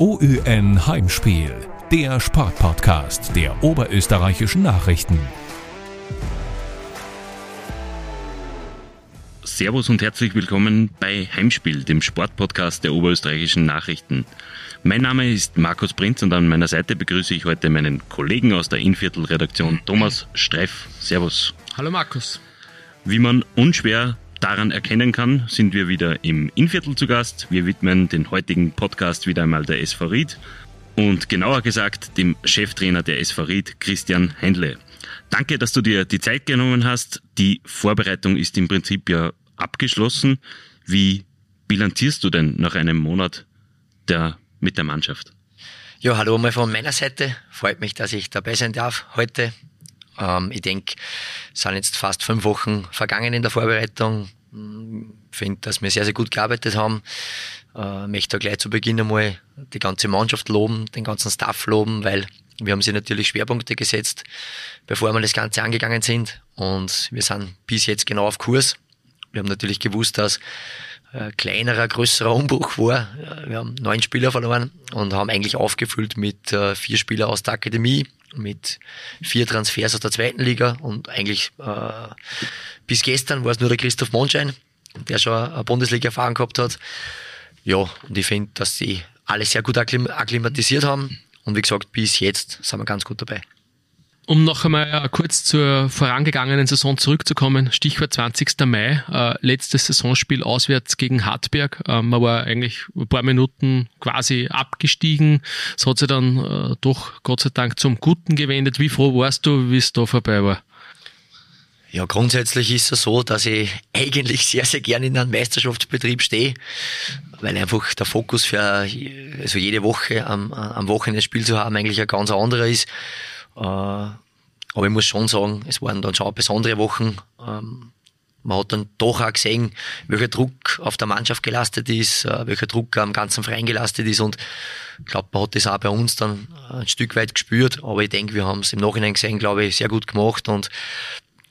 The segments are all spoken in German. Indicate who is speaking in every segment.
Speaker 1: OÜN Heimspiel, der Sportpodcast der oberösterreichischen Nachrichten.
Speaker 2: Servus und herzlich willkommen bei Heimspiel, dem Sportpodcast der oberösterreichischen Nachrichten. Mein Name ist Markus Prinz und an meiner Seite begrüße ich heute meinen Kollegen aus der Inviertel-Redaktion Thomas Streff. Servus.
Speaker 3: Hallo Markus.
Speaker 2: Wie man unschwer daran erkennen kann, sind wir wieder im Inviertel zu Gast. Wir widmen den heutigen Podcast wieder einmal der SV Ried und genauer gesagt dem Cheftrainer der SV Ried, Christian Händle. Danke, dass du dir die Zeit genommen hast. Die Vorbereitung ist im Prinzip ja abgeschlossen. Wie bilanzierst du denn nach einem Monat der, mit der Mannschaft?
Speaker 4: Ja, hallo mal von meiner Seite. Freut mich, dass ich dabei sein darf heute. Ähm, ich denke, es sind jetzt fast fünf Wochen vergangen in der Vorbereitung. Ich finde, dass wir sehr, sehr gut gearbeitet haben. Äh, möchte gleich zu Beginn einmal die ganze Mannschaft loben, den ganzen Staff loben, weil wir haben sie natürlich Schwerpunkte gesetzt, bevor wir das Ganze angegangen sind. Und wir sind bis jetzt genau auf Kurs. Wir haben natürlich gewusst, dass äh, kleinerer, größerer Umbruch war. Wir haben neun Spieler verloren und haben eigentlich aufgefüllt mit äh, vier Spieler aus der Akademie, mit vier Transfers aus der zweiten Liga und eigentlich äh, bis gestern war es nur der Christoph Monschein, der schon eine Bundesliga-Erfahrung gehabt hat. Ja, und ich finde, dass sie alle sehr gut akklimatisiert haben und wie gesagt, bis jetzt sind wir ganz gut dabei.
Speaker 3: Um noch einmal kurz zur vorangegangenen Saison zurückzukommen, Stichwort 20. Mai, äh, letztes Saisonspiel auswärts gegen Hartberg. Äh, man war eigentlich ein paar Minuten quasi abgestiegen. Es hat sich dann äh, doch Gott sei Dank zum Guten gewendet. Wie froh warst du, wie es da vorbei war?
Speaker 4: Ja, grundsätzlich ist es so, dass ich eigentlich sehr, sehr gerne in einem Meisterschaftsbetrieb stehe, weil einfach der Fokus für also jede Woche am, am Wochenende Spiel zu haben eigentlich ein ganz anderer ist. Äh, aber ich muss schon sagen, es waren dann schon besondere Wochen. Ähm, man hat dann doch auch gesehen, welcher Druck auf der Mannschaft gelastet ist, äh, welcher Druck am ganzen Verein gelastet ist. Und ich glaube, man hat das auch bei uns dann ein Stück weit gespürt, aber ich denke, wir haben es im Nachhinein gesehen, glaube ich, sehr gut gemacht. Und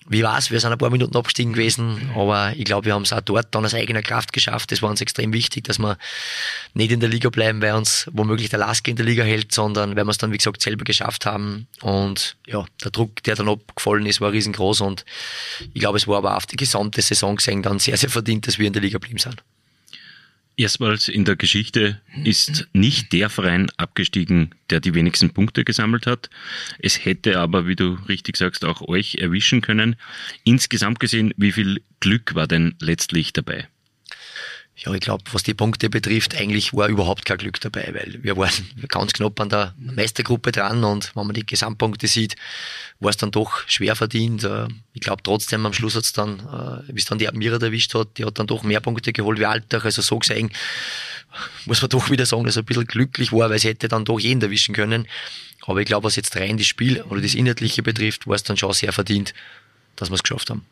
Speaker 4: wie war's? Wir sind ein paar Minuten abgestiegen gewesen, aber ich glaube, wir haben es auch dort dann aus eigener Kraft geschafft. Das war uns extrem wichtig, dass wir nicht in der Liga bleiben, weil uns womöglich der Laske in der Liga hält, sondern weil wir es dann, wie gesagt, selber geschafft haben. Und ja, der Druck, der dann abgefallen ist, war riesengroß und ich glaube, es war aber auf die gesamte Saison gesehen dann sehr, sehr verdient, dass wir in der Liga blieben sind.
Speaker 2: Erstmals in der Geschichte ist nicht der Verein abgestiegen, der die wenigsten Punkte gesammelt hat. Es hätte aber, wie du richtig sagst, auch euch erwischen können. Insgesamt gesehen, wie viel Glück war denn letztlich dabei?
Speaker 4: Ja, ich glaube, was die Punkte betrifft, eigentlich war überhaupt kein Glück dabei, weil wir waren ganz knapp an der Meistergruppe dran und wenn man die Gesamtpunkte sieht, war es dann doch schwer verdient. Äh, ich glaube trotzdem, am Schluss hat es dann, äh, wie es dann die Admira erwischt hat, die hat dann doch mehr Punkte geholt wie Alltag. Also so gesehen muss man doch wieder sagen, dass er ein bisschen glücklich war, weil es hätte dann doch jeden erwischen können. Aber ich glaube, was jetzt rein das Spiel oder das Inhaltliche betrifft, war es dann schon sehr verdient, dass wir es geschafft haben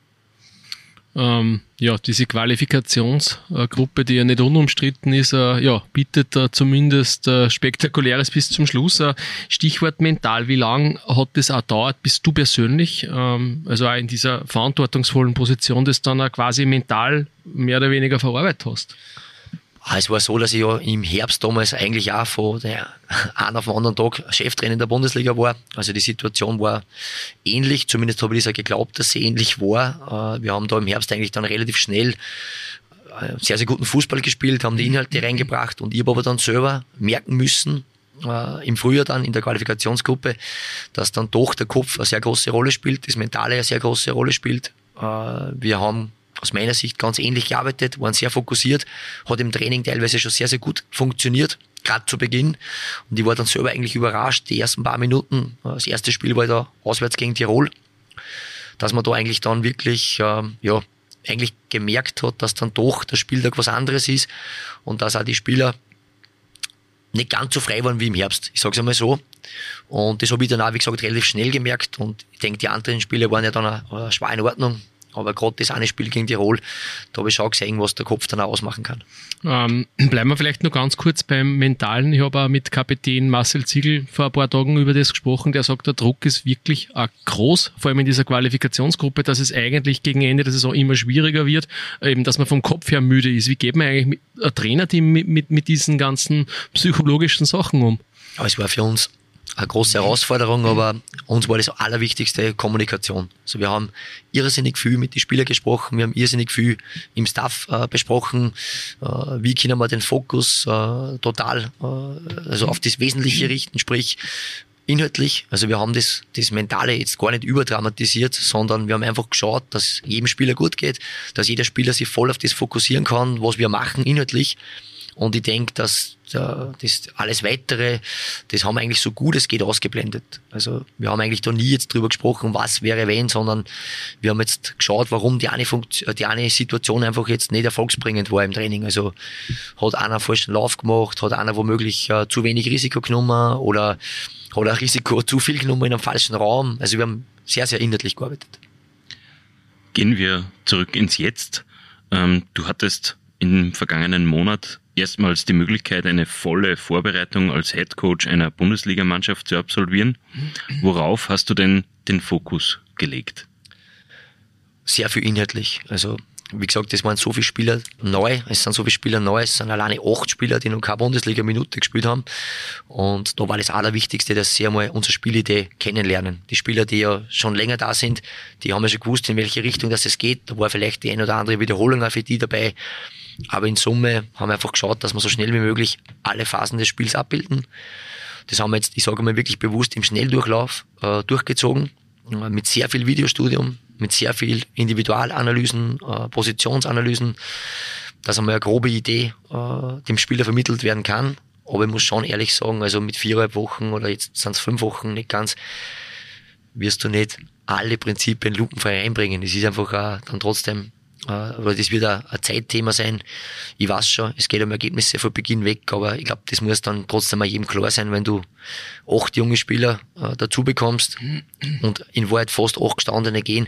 Speaker 3: ähm, ja, diese Qualifikationsgruppe, die ja nicht unumstritten ist, äh, ja, bietet äh, zumindest äh, Spektakuläres bis zum Schluss. Äh, Stichwort mental, wie lang hat das auch dauert, bis du persönlich, ähm, also auch in dieser verantwortungsvollen Position, das dann auch quasi mental mehr oder weniger verarbeitet hast?
Speaker 4: Ah, es war so, dass ich ja im Herbst damals eigentlich auch von der einen auf den anderen Tag Cheftrainer in der Bundesliga war. Also die Situation war ähnlich, zumindest habe ich das auch geglaubt, dass sie ähnlich war. Äh, wir haben da im Herbst eigentlich dann relativ schnell äh, sehr, sehr guten Fußball gespielt, haben die Inhalte reingebracht und ich habe aber dann selber merken müssen, äh, im Frühjahr dann in der Qualifikationsgruppe, dass dann doch der Kopf eine sehr große Rolle spielt, das Mentale eine sehr große Rolle spielt. Wir haben aus meiner Sicht ganz ähnlich gearbeitet, waren sehr fokussiert, hat im Training teilweise schon sehr, sehr gut funktioniert, gerade zu Beginn. Und ich war dann selber eigentlich überrascht, die ersten paar Minuten, das erste Spiel war da auswärts gegen Tirol, dass man da eigentlich dann wirklich, äh, ja, eigentlich gemerkt hat, dass dann doch der Spieltag was anderes ist und dass auch die Spieler nicht ganz so frei waren wie im Herbst. Ich sage es einmal so. Und das habe ich dann auch, wie gesagt, relativ schnell gemerkt. Und ich denke, die anderen Spiele waren ja dann auch, auch schwer in Ordnung. Aber gerade das eine Spiel gegen Tirol, da habe ich schon gesehen, was der Kopf dann auch ausmachen kann.
Speaker 3: Ähm, bleiben wir vielleicht noch ganz kurz beim Mentalen. Ich habe auch mit Kapitän Marcel Ziegel vor ein paar Tagen über das gesprochen. Der sagt, der Druck ist wirklich groß, vor allem in dieser Qualifikationsgruppe, dass es eigentlich gegen Ende der Saison immer schwieriger wird, eben, dass man vom Kopf her müde ist. Wie geht man eigentlich mit ein Trainerteam mit, mit, mit diesen ganzen psychologischen Sachen um?
Speaker 4: Ja, es war für uns eine große Herausforderung, aber uns war das Allerwichtigste Kommunikation. Also wir haben irrsinnig viel mit den Spielern gesprochen, wir haben irrsinnig viel im Staff äh, besprochen, äh, wie können wir den Fokus äh, total äh, also auf das Wesentliche richten, sprich inhaltlich, also wir haben das, das Mentale jetzt gar nicht überdramatisiert, sondern wir haben einfach geschaut, dass jedem Spieler gut geht, dass jeder Spieler sich voll auf das fokussieren kann, was wir machen inhaltlich. Und ich denke, dass äh, das alles Weitere, das haben wir eigentlich so gut es geht ausgeblendet. Also wir haben eigentlich da nie jetzt drüber gesprochen, was wäre wenn, sondern wir haben jetzt geschaut, warum die eine, Funktion, die eine Situation einfach jetzt nicht erfolgsbringend war im Training. Also hat einer falschen Lauf gemacht, hat einer womöglich äh, zu wenig Risiko genommen oder hat ein Risiko zu viel genommen in einem falschen Raum. Also wir haben sehr, sehr inhaltlich gearbeitet.
Speaker 2: Gehen wir zurück ins Jetzt. Ähm, du hattest im vergangenen Monat erstmals die Möglichkeit, eine volle Vorbereitung als Head Coach einer Bundesligamannschaft zu absolvieren. Worauf hast du denn den Fokus gelegt?
Speaker 4: Sehr viel inhaltlich. Also wie gesagt, es waren so viele Spieler neu, es sind so viele Spieler neu, es sind alleine acht Spieler, die noch keine Bundesliga-Minute gespielt haben. Und da war das Allerwichtigste, dass sie einmal unsere Spielidee kennenlernen. Die Spieler, die ja schon länger da sind, die haben ja schon gewusst, in welche Richtung das es geht. Da war vielleicht die ein oder andere Wiederholung auch für die dabei. Aber in Summe haben wir einfach geschaut, dass wir so schnell wie möglich alle Phasen des Spiels abbilden. Das haben wir jetzt, ich sage mal wirklich bewusst im Schnelldurchlauf äh, durchgezogen, äh, mit sehr viel Videostudium, mit sehr viel Individualanalysen, äh, Positionsanalysen, dass einmal eine grobe Idee äh, dem Spieler vermittelt werden kann. Aber ich muss schon ehrlich sagen, also mit viereinhalb Wochen oder jetzt sind es fünf Wochen nicht ganz, wirst du nicht alle Prinzipien lupenfrei einbringen. Es ist einfach auch dann trotzdem oder das wird ein, Zeitthema sein. Ich weiß schon, es geht um Ergebnisse von Beginn weg, aber ich glaube, das muss dann trotzdem mal jedem klar sein, wenn du acht junge Spieler äh, dazu bekommst und in Wahrheit fast acht gestandene gehen,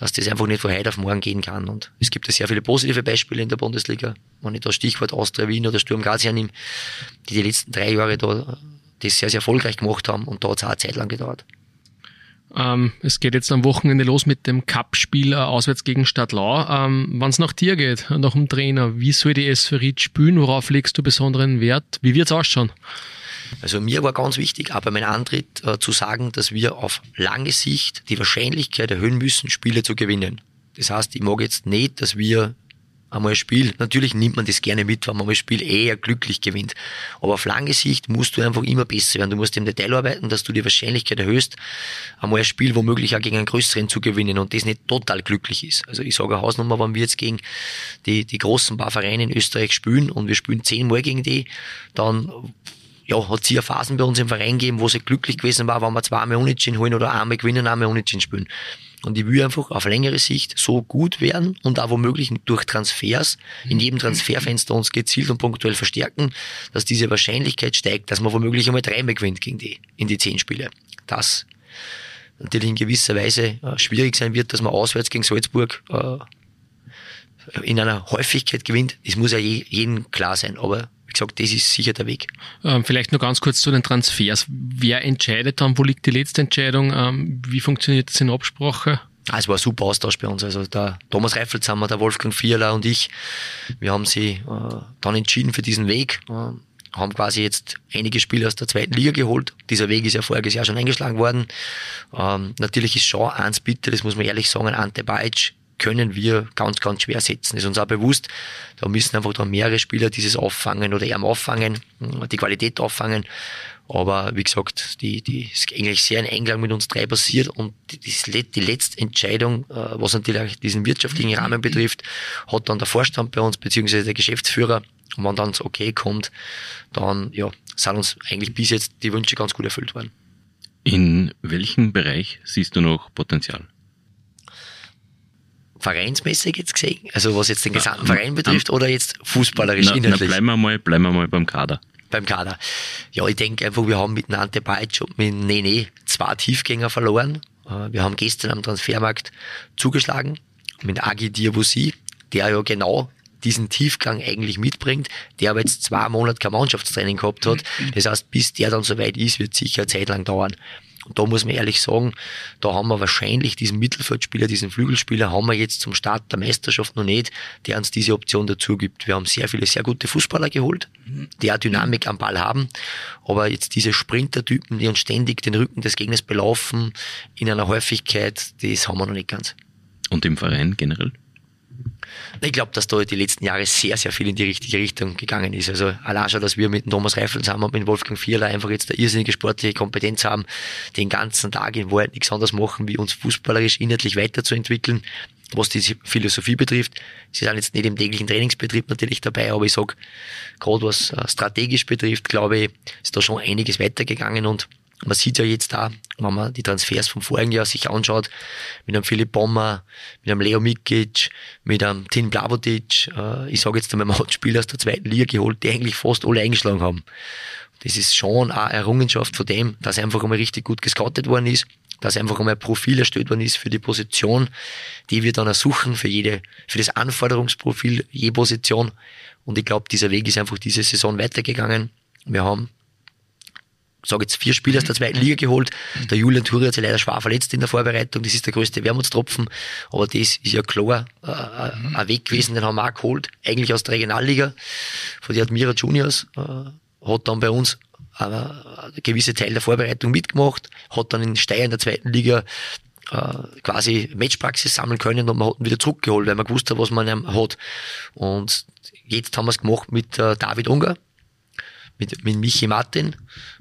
Speaker 4: dass das einfach nicht von heute auf morgen gehen kann. Und es gibt ja sehr viele positive Beispiele in der Bundesliga. Wenn ich da Stichwort Austria Wien oder Sturm Graz hernehme, die die letzten drei Jahre da das sehr, sehr erfolgreich gemacht haben und da hat es auch eine Zeit lang gedauert.
Speaker 3: Ähm, es geht jetzt am Wochenende los mit dem Cup-Spiel äh, auswärts gegen Stadtlau. Ähm, Wenn es nach dir geht, nach dem Trainer, wie soll die SV Ried spielen? Worauf legst du besonderen Wert? Wie wird es ausschauen?
Speaker 4: Also mir war ganz wichtig, auch bei meinem Antritt äh, zu sagen, dass wir auf lange Sicht die Wahrscheinlichkeit erhöhen müssen, Spiele zu gewinnen. Das heißt, ich mag jetzt nicht, dass wir einmal ein Spiel, natürlich nimmt man das gerne mit, wenn man mal ein Spiel eher glücklich gewinnt. Aber auf lange Sicht musst du einfach immer besser werden. Du musst im Detail arbeiten, dass du die Wahrscheinlichkeit erhöhst, einmal ein Spiel womöglich auch gegen einen größeren zu gewinnen und das nicht total glücklich ist. Also ich sage eine Hausnummer, wenn wir jetzt gegen die, die großen paar Vereine in Österreich spielen und wir spielen zehnmal gegen die, dann ja, hat es hier Phasen bei uns im Verein gegeben, wo es glücklich gewesen war, wenn wir zweimal Unentschieden holen oder einmal gewinnen, einmal Unentschieden spielen. Und ich will einfach auf längere Sicht so gut werden und auch womöglich durch Transfers in jedem Transferfenster uns gezielt und punktuell verstärken, dass diese Wahrscheinlichkeit steigt, dass man womöglich einmal dreimal gewinnt gegen die, in die zehn Spiele. Das natürlich in gewisser Weise äh, schwierig sein wird, dass man auswärts gegen Salzburg äh, in einer Häufigkeit gewinnt. Das muss ja je, jedem klar sein, aber wie gesagt, das ist sicher der Weg.
Speaker 3: Ähm, vielleicht noch ganz kurz zu den Transfers. Wer entscheidet dann, wo liegt die letzte Entscheidung? Ähm, wie funktioniert das in Absprache?
Speaker 4: Ah, es war ein super Austausch bei uns. Also der Thomas Reifelshammer, der Wolfgang Vierler und ich, wir haben sie äh, dann entschieden für diesen Weg. Äh, haben quasi jetzt einige Spieler aus der zweiten Liga geholt. Dieser Weg ist ja voriges Jahr schon eingeschlagen worden. Ähm, natürlich ist schon eins bitte, das muss man ehrlich sagen, Ante Bajic können wir ganz, ganz schwer setzen. Ist uns auch bewusst. Da müssen einfach da mehrere Spieler dieses auffangen oder eher auffangen, die Qualität auffangen. Aber wie gesagt, die, die ist eigentlich sehr in Einklang mit uns drei passiert und die, die letzte Entscheidung, äh, was natürlich diesen wirtschaftlichen Rahmen betrifft, hat dann der Vorstand bei uns, beziehungsweise der Geschäftsführer. Und wenn dann das Okay kommt, dann ja, sind uns eigentlich bis jetzt die Wünsche ganz gut erfüllt worden.
Speaker 2: In welchem Bereich siehst du noch Potenzial?
Speaker 4: Vereinsmäßig jetzt gesehen? Also was jetzt den gesamten na, Verein betrifft na, oder jetzt fußballerisch
Speaker 2: na, inhaltlich? Na, bleiben wir mal, bleiben wir mal beim Kader.
Speaker 4: Beim Kader. Ja, ich denke einfach, wir haben mit Nante Bajic und mit Nene zwei Tiefgänger verloren. Äh, wir haben gestern am Transfermarkt zugeschlagen. mit Agi Diabusi, der ja genau diesen Tiefgang eigentlich mitbringt, der aber jetzt zwei Monate kein Mannschaftstraining gehabt hat. Das heißt, bis der dann soweit ist, wird sicher eine Zeit lang dauern. Und da muss man ehrlich sagen, da haben wir wahrscheinlich diesen Mittelfeldspieler, diesen Flügelspieler, haben wir jetzt zum Start der Meisterschaft noch nicht, der uns diese Option dazu gibt. Wir haben sehr viele sehr gute Fußballer geholt, die auch Dynamik am Ball haben, aber jetzt diese Sprintertypen, die uns ständig den Rücken des Gegners belaufen, in einer Häufigkeit, das haben wir noch nicht ganz.
Speaker 2: Und im Verein generell?
Speaker 4: Ich glaube, dass da die letzten Jahre sehr, sehr viel in die richtige Richtung gegangen ist. Also allein schon, dass wir mit Thomas Reifel zusammen und mit Wolfgang Vierler einfach jetzt eine irrsinnige sportliche Kompetenz haben, den ganzen Tag in Wahrheit nichts anderes machen, wie uns fußballerisch inhaltlich weiterzuentwickeln, was die Philosophie betrifft. Sie sind jetzt nicht im täglichen Trainingsbetrieb natürlich dabei, aber ich sag, gerade was äh, strategisch betrifft, glaube ich, ist da schon einiges weitergegangen und man sieht ja jetzt da, wenn man die Transfers vom vorigen Jahr sich anschaut, mit einem Philipp Bommer, mit einem Leo Mikic, mit einem Tim Blavotic, äh, ich sage jetzt einmal, man hat Spieler aus der zweiten Liga geholt, die eigentlich fast alle eingeschlagen haben. Das ist schon eine Errungenschaft von dem, dass einfach einmal richtig gut gescoutet worden ist, dass einfach einmal ein Profil erstellt worden ist für die Position, die wir dann ersuchen für jede, für das Anforderungsprofil je Position. Und ich glaube, dieser Weg ist einfach diese Saison weitergegangen. Wir haben sage jetzt vier Spieler aus der zweiten Liga geholt. Der Julian Thuri hat sich leider schwer verletzt in der Vorbereitung. Das ist der größte Wermutstropfen. Aber das ist ja klar äh, äh ein Weg gewesen, den haben wir auch geholt. Eigentlich aus der Regionalliga. Von der Admira Juniors äh, hat dann bei uns äh, eine gewisse Teil der Vorbereitung mitgemacht, hat dann in Steyr in der zweiten Liga äh, quasi Matchpraxis sammeln können und man hat ihn wieder zurückgeholt, weil man gewusst hat, was man hat. Und jetzt haben wir es gemacht mit David Unger, mit, mit Michi Martin,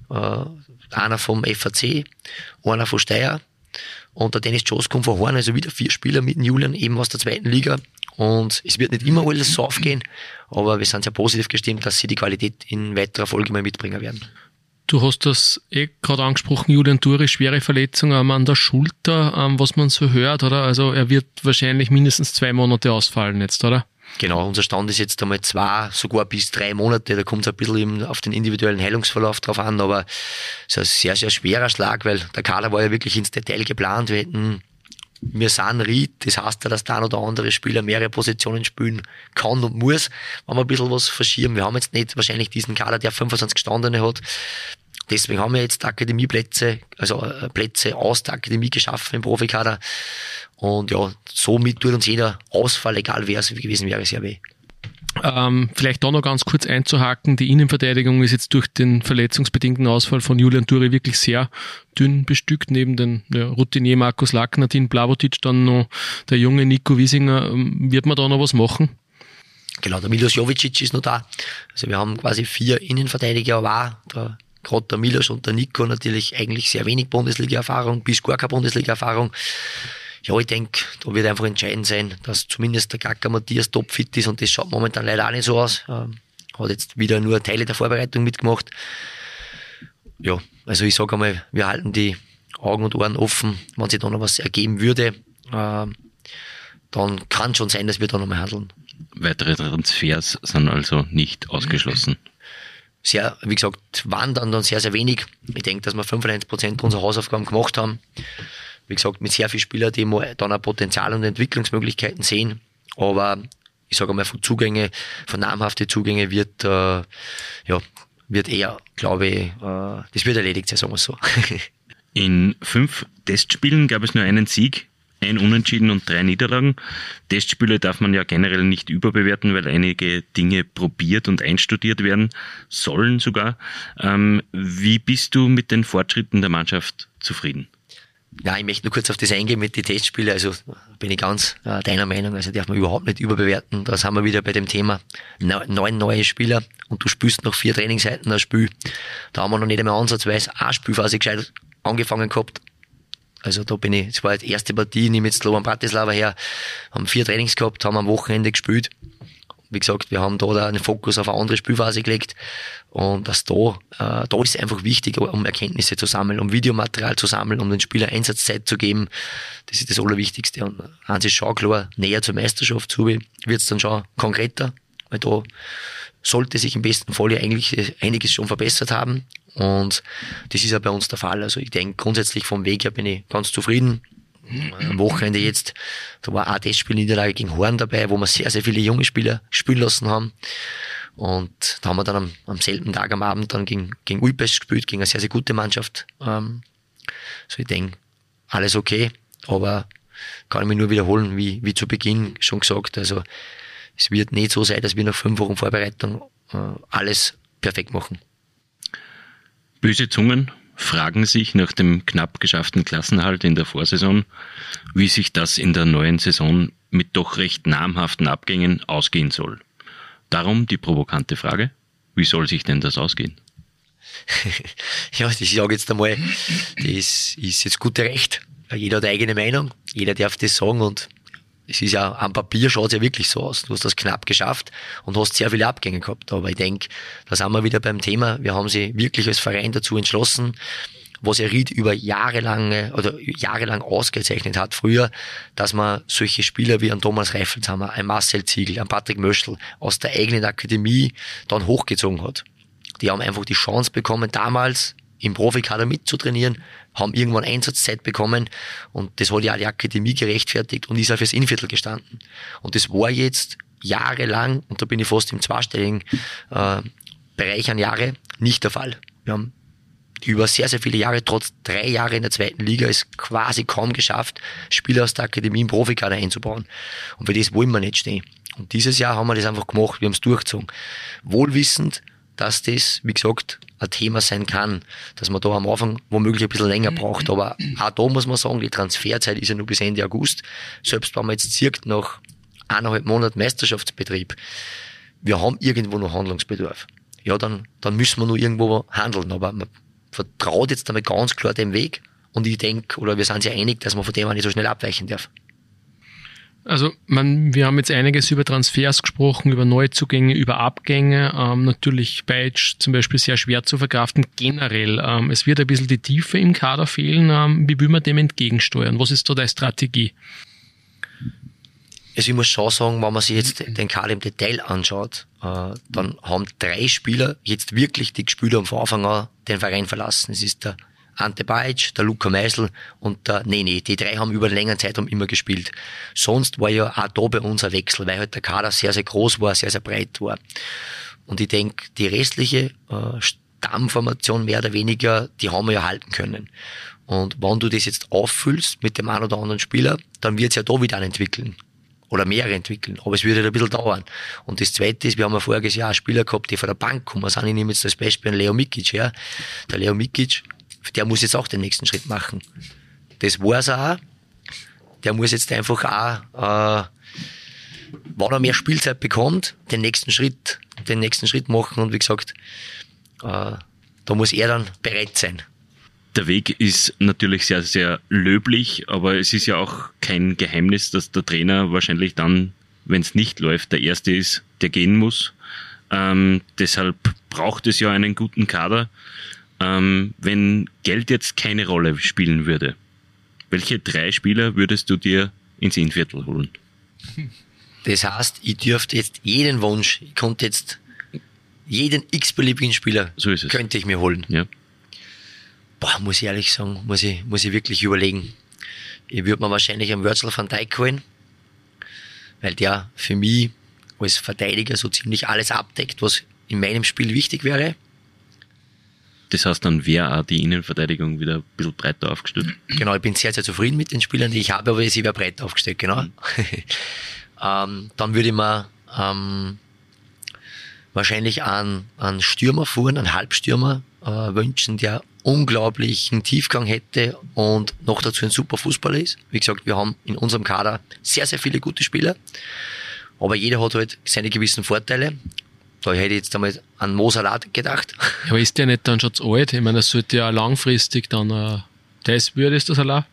Speaker 4: äh, einer vom FAC, einer von Steyr und der Dennis Jones kommt von Horn, also wieder vier Spieler mit Julian, eben aus der zweiten Liga. Und es wird nicht immer alles so aufgehen, aber wir sind sehr positiv gestimmt, dass sie die Qualität in weiterer Folge mal mitbringen werden.
Speaker 3: Du hast das eh gerade angesprochen, Julian Dure, schwere Verletzung an der Schulter, was man so hört, oder? Also er wird wahrscheinlich mindestens zwei Monate ausfallen jetzt, oder?
Speaker 4: Genau, unser Stand ist jetzt einmal zwei, sogar bis drei Monate. Da kommt es ein bisschen auf den individuellen Heilungsverlauf drauf an, aber es ist ein sehr, sehr schwerer Schlag, weil der Kader war ja wirklich ins Detail geplant. Wir hätten wir sind Ried, das heißt ja, dass der ein oder andere Spieler mehrere Positionen spielen kann und muss, wenn wir ein bisschen was verschieben. Wir haben jetzt nicht wahrscheinlich diesen Kader, der 25 Gestandene hat. Deswegen haben wir jetzt Akademieplätze, also äh, Plätze aus der Akademie geschaffen im Profikader. Und ja, somit tut uns jeder Ausfall, egal wer es gewesen wäre, sehr weh.
Speaker 3: Ähm, vielleicht da noch ganz kurz einzuhaken, die Innenverteidigung ist jetzt durch den verletzungsbedingten Ausfall von Julian Turi wirklich sehr dünn bestückt, neben den ja, Routinier Markus Lackner, Tin Blavotic, dann noch der junge Nico Wiesinger. Ähm, wird man da noch was machen?
Speaker 4: Genau, der Milos Jovicic ist noch da. Also wir haben quasi vier Innenverteidiger, aber der, gerade der Milos und der Nico natürlich eigentlich sehr wenig Bundesliga-Erfahrung, bis gar keine Bundesliga-Erfahrung ja, ich denke, da wird einfach entscheidend sein, dass zumindest der Gacker Matthias topfit ist und das schaut momentan leider auch nicht so aus. Ähm, hat jetzt wieder nur Teile der Vorbereitung mitgemacht. Ja, also ich sage einmal, wir halten die Augen und Ohren offen, wenn sich da noch was ergeben würde. Ähm, dann kann schon sein, dass wir da nochmal handeln.
Speaker 2: Weitere Transfers sind also nicht ausgeschlossen.
Speaker 4: Sehr, wie gesagt, waren dann, dann sehr, sehr wenig. Ich denke, dass wir 95% unserer Hausaufgaben gemacht haben wie gesagt, mit sehr vielen Spielern, die dann auch Potenzial und Entwicklungsmöglichkeiten sehen. Aber ich sage mal, von Zugänge, von namhaften Zugänge wird, äh, ja, wird eher, glaube ich, äh, das wird erledigt sagen wir so.
Speaker 2: In fünf Testspielen gab es nur einen Sieg, ein Unentschieden und drei Niederlagen. Testspiele darf man ja generell nicht überbewerten, weil einige Dinge probiert und einstudiert werden sollen sogar. Ähm, wie bist du mit den Fortschritten der Mannschaft zufrieden?
Speaker 4: Ja, ich möchte nur kurz auf das eingehen mit den Testspielen. Also bin ich ganz äh, deiner Meinung. Also darf man überhaupt nicht überbewerten. Da sind wir wieder bei dem Thema neun neue Spieler und du spielst noch vier Trainingsseiten ein Spiel. Da haben wir noch nicht einmal ansatzweise ein Spielphase gescheit angefangen gehabt. Also da bin ich, es war die erste Partie, nehme jetzt Slovan Bratislava her, haben vier Trainings gehabt, haben am Wochenende gespielt wie gesagt, wir haben da einen Fokus auf eine andere Spielphase gelegt und dass da, äh, da ist einfach wichtig, um Erkenntnisse zu sammeln, um Videomaterial zu sammeln, um den Spieler Einsatzzeit zu geben. Das ist das Allerwichtigste. Und eins ist schon klar, näher zur Meisterschaft zu wird es dann schon konkreter, weil da sollte sich im besten Fall ja eigentlich einiges schon verbessert haben. Und das ist ja bei uns der Fall. Also ich denke, grundsätzlich vom Weg her bin ich ganz zufrieden. Am Wochenende jetzt, da war auch das Spiel Niederlage gegen Horn dabei, wo wir sehr, sehr viele junge Spieler spielen lassen haben. Und da haben wir dann am, am selben Tag am Abend dann gegen, gegen Ulpest gespielt, gegen eine sehr, sehr gute Mannschaft. Ähm, so ich denke, alles okay, aber kann ich mich nur wiederholen, wie, wie zu Beginn schon gesagt. Also es wird nicht so sein, dass wir nach fünf Wochen Vorbereitung äh, alles perfekt machen.
Speaker 2: Böse Zungen fragen sich nach dem knapp geschafften Klassenhalt in der Vorsaison, wie sich das in der neuen Saison mit doch recht namhaften Abgängen ausgehen soll. Darum die provokante Frage, wie soll sich denn das ausgehen?
Speaker 4: ja, das sage jetzt einmal, das ist jetzt gute Recht. Jeder hat eigene Meinung, jeder darf das sagen und es ist ja am Papier schaut es ja wirklich so aus. Du hast das knapp geschafft und hast sehr viele Abgänge gehabt. Aber ich denke, da sind wir wieder beim Thema. Wir haben sie wirklich als Verein dazu entschlossen, was er Ried über jahrelange oder jahrelang ausgezeichnet hat früher, dass man solche Spieler wie ein Thomas Reifelshammer, ein Marcel Ziegel, ein Patrick Möschel aus der eigenen Akademie dann hochgezogen hat. Die haben einfach die Chance bekommen, damals im Profikader mitzutrainieren, haben irgendwann Einsatzzeit bekommen und das hat ja die Akademie gerechtfertigt und ist auch fürs Innviertel gestanden. Und das war jetzt jahrelang, und da bin ich fast im zweistelligen äh, Bereich an Jahre, nicht der Fall. Wir haben über sehr, sehr viele Jahre, trotz drei Jahre in der zweiten Liga, es quasi kaum geschafft, Spieler aus der Akademie im Profikader einzubauen. Und für das wollen wir nicht stehen. Und dieses Jahr haben wir das einfach gemacht, wir haben es durchgezogen. Wohlwissend, dass das, wie gesagt, ein Thema sein kann, dass man da am Anfang womöglich ein bisschen länger braucht. Aber auch da muss man sagen, die Transferzeit ist ja nur bis Ende August. Selbst wenn man jetzt zirkt nach eineinhalb Monaten Meisterschaftsbetrieb, wir haben irgendwo noch Handlungsbedarf. Ja, dann, dann müssen wir nur irgendwo handeln. Aber man vertraut jetzt damit ganz klar dem Weg. Und ich denke, oder wir sind sehr einig, dass man von dem auch nicht so schnell abweichen darf.
Speaker 3: Also man, wir haben jetzt einiges über Transfers gesprochen, über Neuzugänge, über Abgänge. Ähm, natürlich Beitsch zum Beispiel sehr schwer zu verkraften. Generell, ähm, es wird ein bisschen die Tiefe im Kader fehlen. Ähm, wie will man dem entgegensteuern? Was ist da deine Strategie?
Speaker 4: Also ich muss schon sagen, wenn man sich jetzt den Kader im Detail anschaut, äh, dann haben drei Spieler jetzt wirklich die Spieler von Anfang an den Verein verlassen. Es ist der Ante Bajic, der Luca Meisel und der Nene. Die drei haben über einen längeren Zeitraum immer gespielt. Sonst war ja auch da bei uns ein Wechsel, weil halt der Kader sehr, sehr groß war, sehr, sehr breit war. Und ich denke, die restliche äh, Stammformation mehr oder weniger, die haben wir ja halten können. Und wenn du das jetzt auffüllst mit dem einen oder anderen Spieler, dann wird es ja da wieder entwickeln. Oder mehrere entwickeln. Aber es würde halt ein bisschen dauern. Und das zweite ist, wir haben ja voriges Jahr Spieler gehabt, die von der Bank kommen. sind. Ich nehme jetzt das Beispiel Leo Mikic her. Der Leo Mikic der muss jetzt auch den nächsten Schritt machen. Das war's auch. Der muss jetzt einfach auch, äh, wenn er mehr Spielzeit bekommt, den nächsten Schritt, den nächsten Schritt machen und wie gesagt, äh, da muss er dann bereit sein.
Speaker 2: Der Weg ist natürlich sehr, sehr löblich, aber es ist ja auch kein Geheimnis, dass der Trainer wahrscheinlich dann, wenn es nicht läuft, der Erste ist, der gehen muss. Ähm, deshalb braucht es ja einen guten Kader. Ähm, wenn Geld jetzt keine Rolle spielen würde, welche drei Spieler würdest du dir ins Innviertel holen?
Speaker 4: Das heißt, ich dürfte jetzt jeden Wunsch, ich konnte jetzt jeden x-beliebigen Spieler
Speaker 2: so
Speaker 4: könnte ich mir holen.
Speaker 2: Ja.
Speaker 4: Boah, muss ich ehrlich sagen, muss ich, muss ich wirklich überlegen. Ich würde mir wahrscheinlich einen Wurzel van Dijk holen, weil der für mich als Verteidiger so ziemlich alles abdeckt, was in meinem Spiel wichtig wäre.
Speaker 2: Das heißt, dann wäre auch die Innenverteidigung wieder ein bisschen breiter aufgestellt.
Speaker 4: Genau, ich bin sehr, sehr zufrieden mit den Spielern, die ich habe, aber sie wäre breit aufgestellt, genau. Mhm. ähm, dann würde ich mir ähm, wahrscheinlich einen, einen Stürmer fuhren, einen Halbstürmer äh, wünschen, der unglaublichen Tiefgang hätte und noch dazu ein super Fußballer ist. Wie gesagt, wir haben in unserem Kader sehr, sehr viele gute Spieler, aber jeder hat halt seine gewissen Vorteile da hätte ich jetzt einmal an Mosalat gedacht.
Speaker 3: Aber ist der nicht dann schon zu alt? Ich meine, das sollte ja langfristig dann, äh, das würde ist das allein?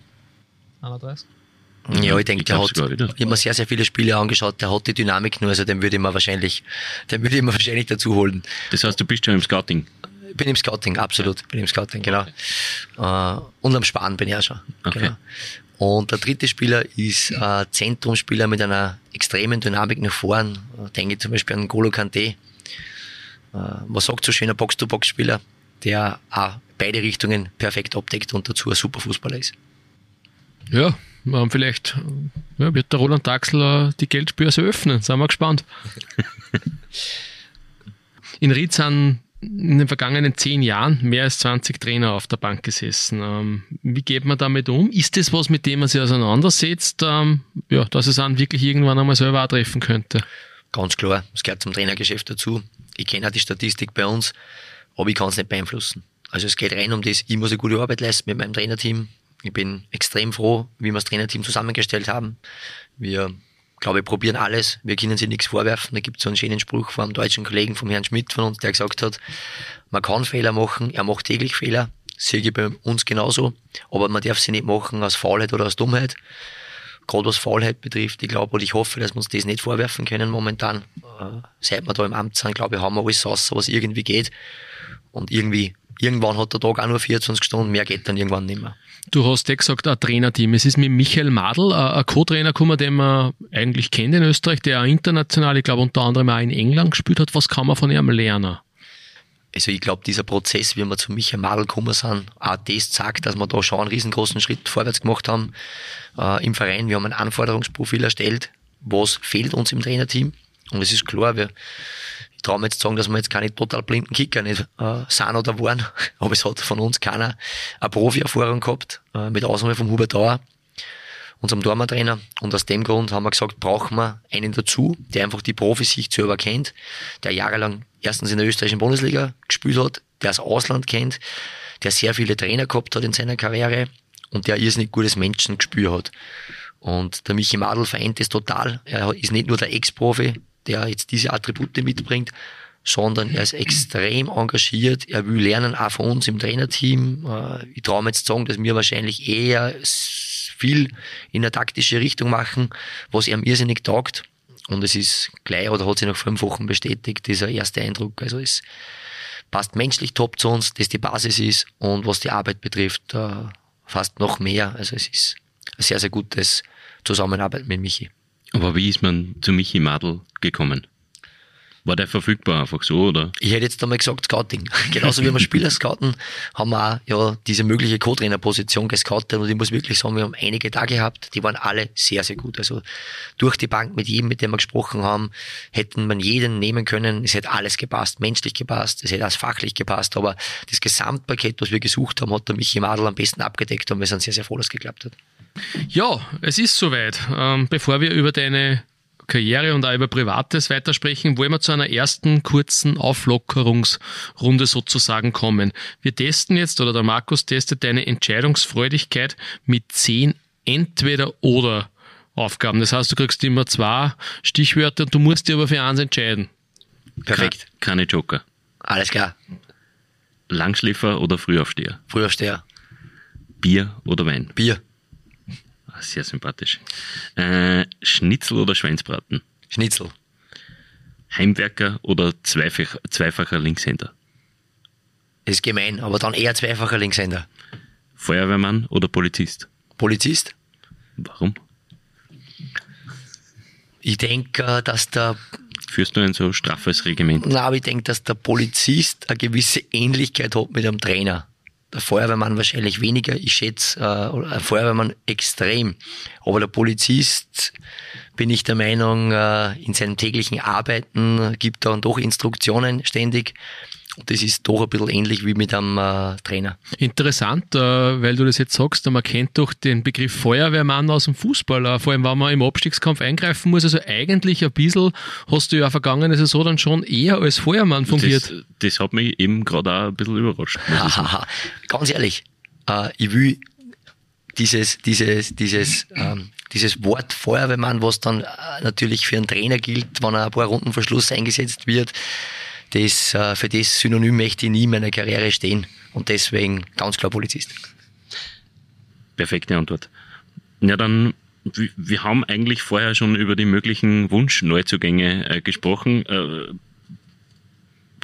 Speaker 4: 31? Ja, ich denke, der hat, ich habe mir sehr, sehr viele Spiele angeschaut, der hat die Dynamik nur, also den würde ich mir wahrscheinlich, den würde ich mir wahrscheinlich dazu holen.
Speaker 2: Das heißt, du bist schon im Scouting?
Speaker 4: Ich bin im Scouting, absolut, ja. bin im Scouting, genau. Äh, und am Sparen bin ich auch schon. Okay. Genau. Und der dritte Spieler ist ein Zentrumspieler mit einer extremen Dynamik nach vorn. Ich denke zum Beispiel an Golo Kante, äh, was sagt so schöner Box-to-Box-Spieler, der auch beide Richtungen perfekt abdeckt und dazu ein super Fußballer ist.
Speaker 3: Ja, vielleicht ja, wird der Roland Daxler die Geldbörse öffnen. Sind wir gespannt. In Ried sind in den vergangenen zehn Jahren mehr als 20 Trainer auf der Bank gesessen. Ähm, wie geht man damit um? Ist das was, mit dem man sich auseinandersetzt, ähm, ja, dass es einen wirklich irgendwann einmal selber auch treffen könnte?
Speaker 4: Ganz klar, es gehört zum Trainergeschäft dazu. Ich kenne auch die Statistik bei uns, aber ich kann es nicht beeinflussen. Also es geht rein um das, ich muss eine gute Arbeit leisten mit meinem Trainerteam. Ich bin extrem froh, wie wir das Trainerteam zusammengestellt haben. Wir glaube, ich, probieren alles. Wir können sich nichts vorwerfen. Da gibt es so einen schönen Spruch vom deutschen Kollegen, vom Herrn Schmidt von uns, der gesagt hat, man kann Fehler machen, er macht täglich Fehler. Sehe ich bei uns genauso. Aber man darf sie nicht machen aus Faulheit oder aus Dummheit. Gerade was Faulheit betrifft, ich glaube und ich hoffe, dass wir uns das nicht vorwerfen können momentan. Äh, seit wir da im Amt sind, glaube ich, haben wir alles raus, was irgendwie geht. Und irgendwie, irgendwann hat der Tag auch nur 24 Stunden, mehr geht dann irgendwann nicht mehr.
Speaker 3: Du hast ja gesagt, ein Trainerteam. Es ist mit Michael Madl, ein Co-Trainer gekommen, den man eigentlich kennt in Österreich, der auch international, ich glaube unter anderem auch in England gespielt hat. Was kann man von ihm lernen?
Speaker 4: Also ich glaube, dieser Prozess, wie wir zu Michael Madl gekommen sind, auch das zeigt, dass wir da schon einen riesengroßen Schritt vorwärts gemacht haben äh, im Verein. Wir haben ein Anforderungsprofil erstellt, was fehlt uns im Trainerteam. Und es ist klar, wir, traue mir jetzt sagen, dass wir jetzt keine total blinden Kicker nicht äh, sind oder waren, aber es hat von uns keiner eine Profi-Erfahrung gehabt, äh, mit Ausnahme vom Hubert Dauer, unserem Dormer-Trainer. Und aus dem Grund haben wir gesagt, brauchen wir einen dazu, der einfach die Profisicht selber kennt, der jahrelang erstens in der österreichischen Bundesliga gespielt hat, der das Ausland kennt, der sehr viele Trainer gehabt hat in seiner Karriere und der irrsinnig gutes Menschengespür hat. Und der Michi Madl vereint das total. Er ist nicht nur der Ex-Profi, der jetzt diese Attribute mitbringt, sondern er ist extrem engagiert. Er will lernen, auch von uns im Trainerteam. Äh, ich traue mir jetzt sagen, dass wir wahrscheinlich eher viel in eine taktische Richtung machen, was ihm irrsinnig taugt. Und es ist gleich, oder hat sich nach fünf Wochen bestätigt, dieser erste Eindruck. Also es passt menschlich top zu uns, das die Basis ist. Und was die Arbeit betrifft, äh, fast noch mehr. Also es ist ein sehr, sehr gutes Zusammenarbeit mit Michi.
Speaker 2: Aber wie ist man zu Michi Madl gekommen? War der verfügbar einfach so, oder?
Speaker 4: Ich hätte jetzt einmal gesagt Scouting. Genauso wie wir Spieler scouten, haben wir auch ja, diese mögliche Co-Trainer-Position gescoutet und ich muss wirklich sagen, wir haben einige da gehabt, die waren alle sehr, sehr gut. Also durch die Bank mit jedem, mit dem wir gesprochen haben, hätten man jeden nehmen können. Es hätte alles gepasst, menschlich gepasst, es hätte alles fachlich gepasst, aber das Gesamtpaket, was wir gesucht haben, hat der Michi Madl am besten abgedeckt und wir sind sehr, sehr froh, dass es geklappt hat.
Speaker 3: Ja, es ist soweit. Ähm, bevor wir über deine Karriere und auch über Privates weitersprechen, wollen wir zu einer ersten kurzen Auflockerungsrunde sozusagen kommen. Wir testen jetzt, oder der Markus testet deine Entscheidungsfreudigkeit mit zehn Entweder-Oder Aufgaben. Das heißt, du kriegst immer zwei Stichwörter und du musst dir aber für eins entscheiden.
Speaker 4: Perfekt.
Speaker 2: Keine Joker.
Speaker 4: Alles klar.
Speaker 2: Langschläfer oder Frühaufsteher?
Speaker 4: Frühaufsteher.
Speaker 2: Bier oder Wein?
Speaker 4: Bier.
Speaker 2: Sehr sympathisch. Äh, Schnitzel oder Schweinsbraten?
Speaker 4: Schnitzel.
Speaker 2: Heimwerker oder zweifach, zweifacher Linkshänder?
Speaker 4: Ist gemein, aber dann eher zweifacher Linkshänder.
Speaker 2: Feuerwehrmann oder Polizist?
Speaker 4: Polizist.
Speaker 2: Warum?
Speaker 4: Ich denke, dass der.
Speaker 2: Führst du ein so straffes Regiment?
Speaker 4: Na, aber ich denke, dass der Polizist eine gewisse Ähnlichkeit hat mit einem Trainer der Feuerwehrmann wahrscheinlich weniger, ich schätze, äh, ein Feuerwehrmann extrem. Aber der Polizist, bin ich der Meinung, äh, in seinem täglichen Arbeiten gibt er dann doch Instruktionen ständig. Das ist doch ein bisschen ähnlich wie mit einem äh, Trainer.
Speaker 3: Interessant, äh, weil du das jetzt sagst, man kennt doch den Begriff Feuerwehrmann aus dem Fußball, äh, vor allem wenn man im Abstiegskampf eingreifen muss. Also eigentlich ein bisschen hast du ja vergangene Saison dann schon eher als Feuermann fungiert.
Speaker 2: Das, das hat mich eben gerade auch ein bisschen überrascht.
Speaker 4: Ganz ehrlich, äh, ich will dieses, dieses, dieses, ähm, dieses Wort Feuerwehrmann, was dann äh, natürlich für einen Trainer gilt, wenn er ein paar Runden vor Schluss eingesetzt wird, das, äh, für das Synonym möchte ich nie in meiner Karriere stehen. Und deswegen ganz klar Polizist.
Speaker 2: Perfekte Antwort. Ja, dann, wir haben eigentlich vorher schon über die möglichen Wunsch-Neuzugänge äh, gesprochen. Äh,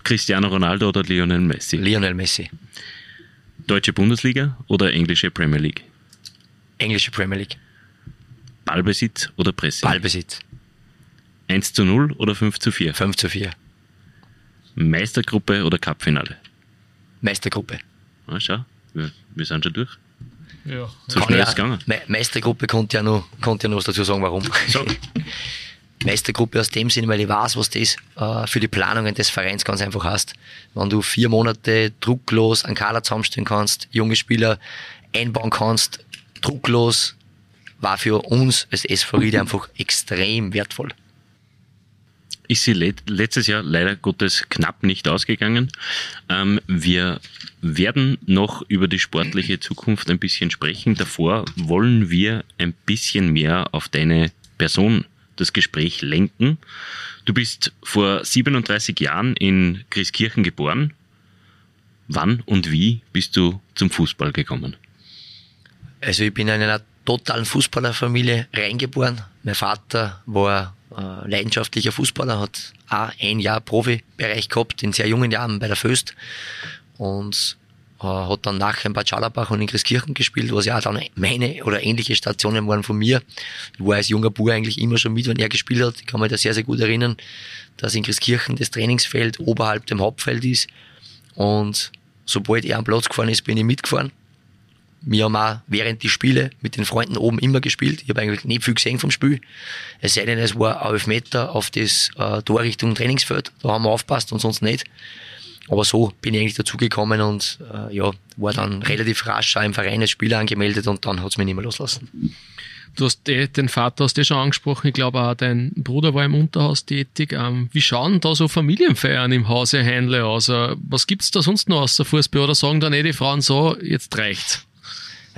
Speaker 2: Cristiano Ronaldo oder Lionel Messi?
Speaker 4: Lionel Messi.
Speaker 2: Deutsche Bundesliga oder englische Premier League?
Speaker 4: Englische Premier League.
Speaker 2: Ballbesitz oder Presse?
Speaker 4: Ballbesitz.
Speaker 2: 1 zu 0 oder 5 zu 4?
Speaker 4: 5 zu 4.
Speaker 2: Meistergruppe oder Cupfinale?
Speaker 4: Meistergruppe.
Speaker 2: Ah, schau, wir, wir sind schon durch. Ja. So schnell ist es gegangen.
Speaker 4: Me Meistergruppe konnte ja noch, konnte ja noch was dazu sagen, warum. So. Meistergruppe aus dem Sinne, weil ich weiß, was das äh, für die Planungen des Vereins ganz einfach hast. Wenn du vier Monate drucklos einen Kader zusammenstellen kannst, junge Spieler einbauen kannst, drucklos, war für uns als SV Riede einfach extrem wertvoll.
Speaker 2: Ist sie letztes Jahr leider Gottes knapp nicht ausgegangen. Ähm, wir werden noch über die sportliche Zukunft ein bisschen sprechen. Davor wollen wir ein bisschen mehr auf deine Person das Gespräch lenken. Du bist vor 37 Jahren in Grieskirchen geboren. Wann und wie bist du zum Fußball gekommen?
Speaker 4: Also ich bin in einer totalen Fußballerfamilie reingeboren. Mein Vater war äh, leidenschaftlicher Fußballer, hat auch ein Jahr Profibereich gehabt, in sehr jungen Jahren bei der Föst. Und äh, hat dann nachher in Bad Schallerbach und in Christkirchen gespielt, was ja dann meine oder ähnliche Stationen waren von mir. Ich war als junger Bub eigentlich immer schon mit, wenn er gespielt hat. Ich kann mich da sehr, sehr gut erinnern, dass in Christkirchen das Trainingsfeld oberhalb dem Hauptfeld ist. Und sobald er am Platz gefahren ist, bin ich mitgefahren. Wir haben auch während die Spiele mit den Freunden oben immer gespielt. Ich habe eigentlich nicht viel gesehen vom Spiel. Es sei denn, es war elf Meter auf das äh, Tor Richtung Trainingsfeld. Da haben wir aufpasst und sonst nicht. Aber so bin ich eigentlich dazugekommen und äh, ja, war dann relativ rasch auch im Verein als Spieler angemeldet und dann hat es mich nicht mehr loslassen.
Speaker 3: Du hast eh, den Vater hast du schon angesprochen, ich glaube auch dein Bruder war im Unterhaus tätig. Ähm, wie schauen da so Familienfeiern im Hause Heinle aus? Äh, was gibt's da sonst noch außer Fußball oder sagen dann eh die Frauen so, jetzt reicht's?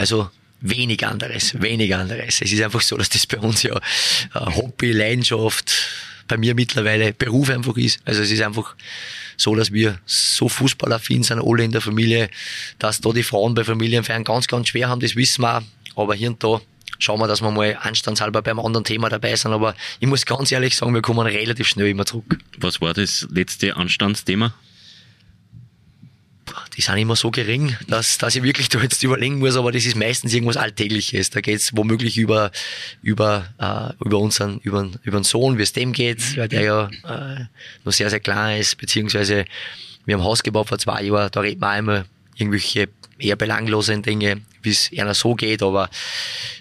Speaker 4: Also wenig anderes, wenig anderes. Es ist einfach so, dass das bei uns ja Hobby, Leidenschaft, bei mir mittlerweile Beruf einfach ist. Also es ist einfach so, dass wir so fußballaffin sind, alle in der Familie, dass da die Frauen bei Familienfeiern ganz, ganz schwer haben, das wissen wir. Aber hier und da schauen wir, dass wir mal anstandshalber beim anderen Thema dabei sind. Aber ich muss ganz ehrlich sagen, wir kommen relativ schnell immer zurück.
Speaker 2: Was war das letzte Anstandsthema?
Speaker 4: Die sind immer so gering, dass, dass ich wirklich da jetzt überlegen muss, aber das ist meistens irgendwas Alltägliches. Da geht es womöglich über, über, äh, über unseren, über, über den Sohn, wie es dem geht, weil der ja äh, noch sehr, sehr klein ist, beziehungsweise wir haben Haus gebaut vor zwei Jahren, da reden wir auch immer irgendwelche eher belanglosen Dinge, wie es einer so geht, aber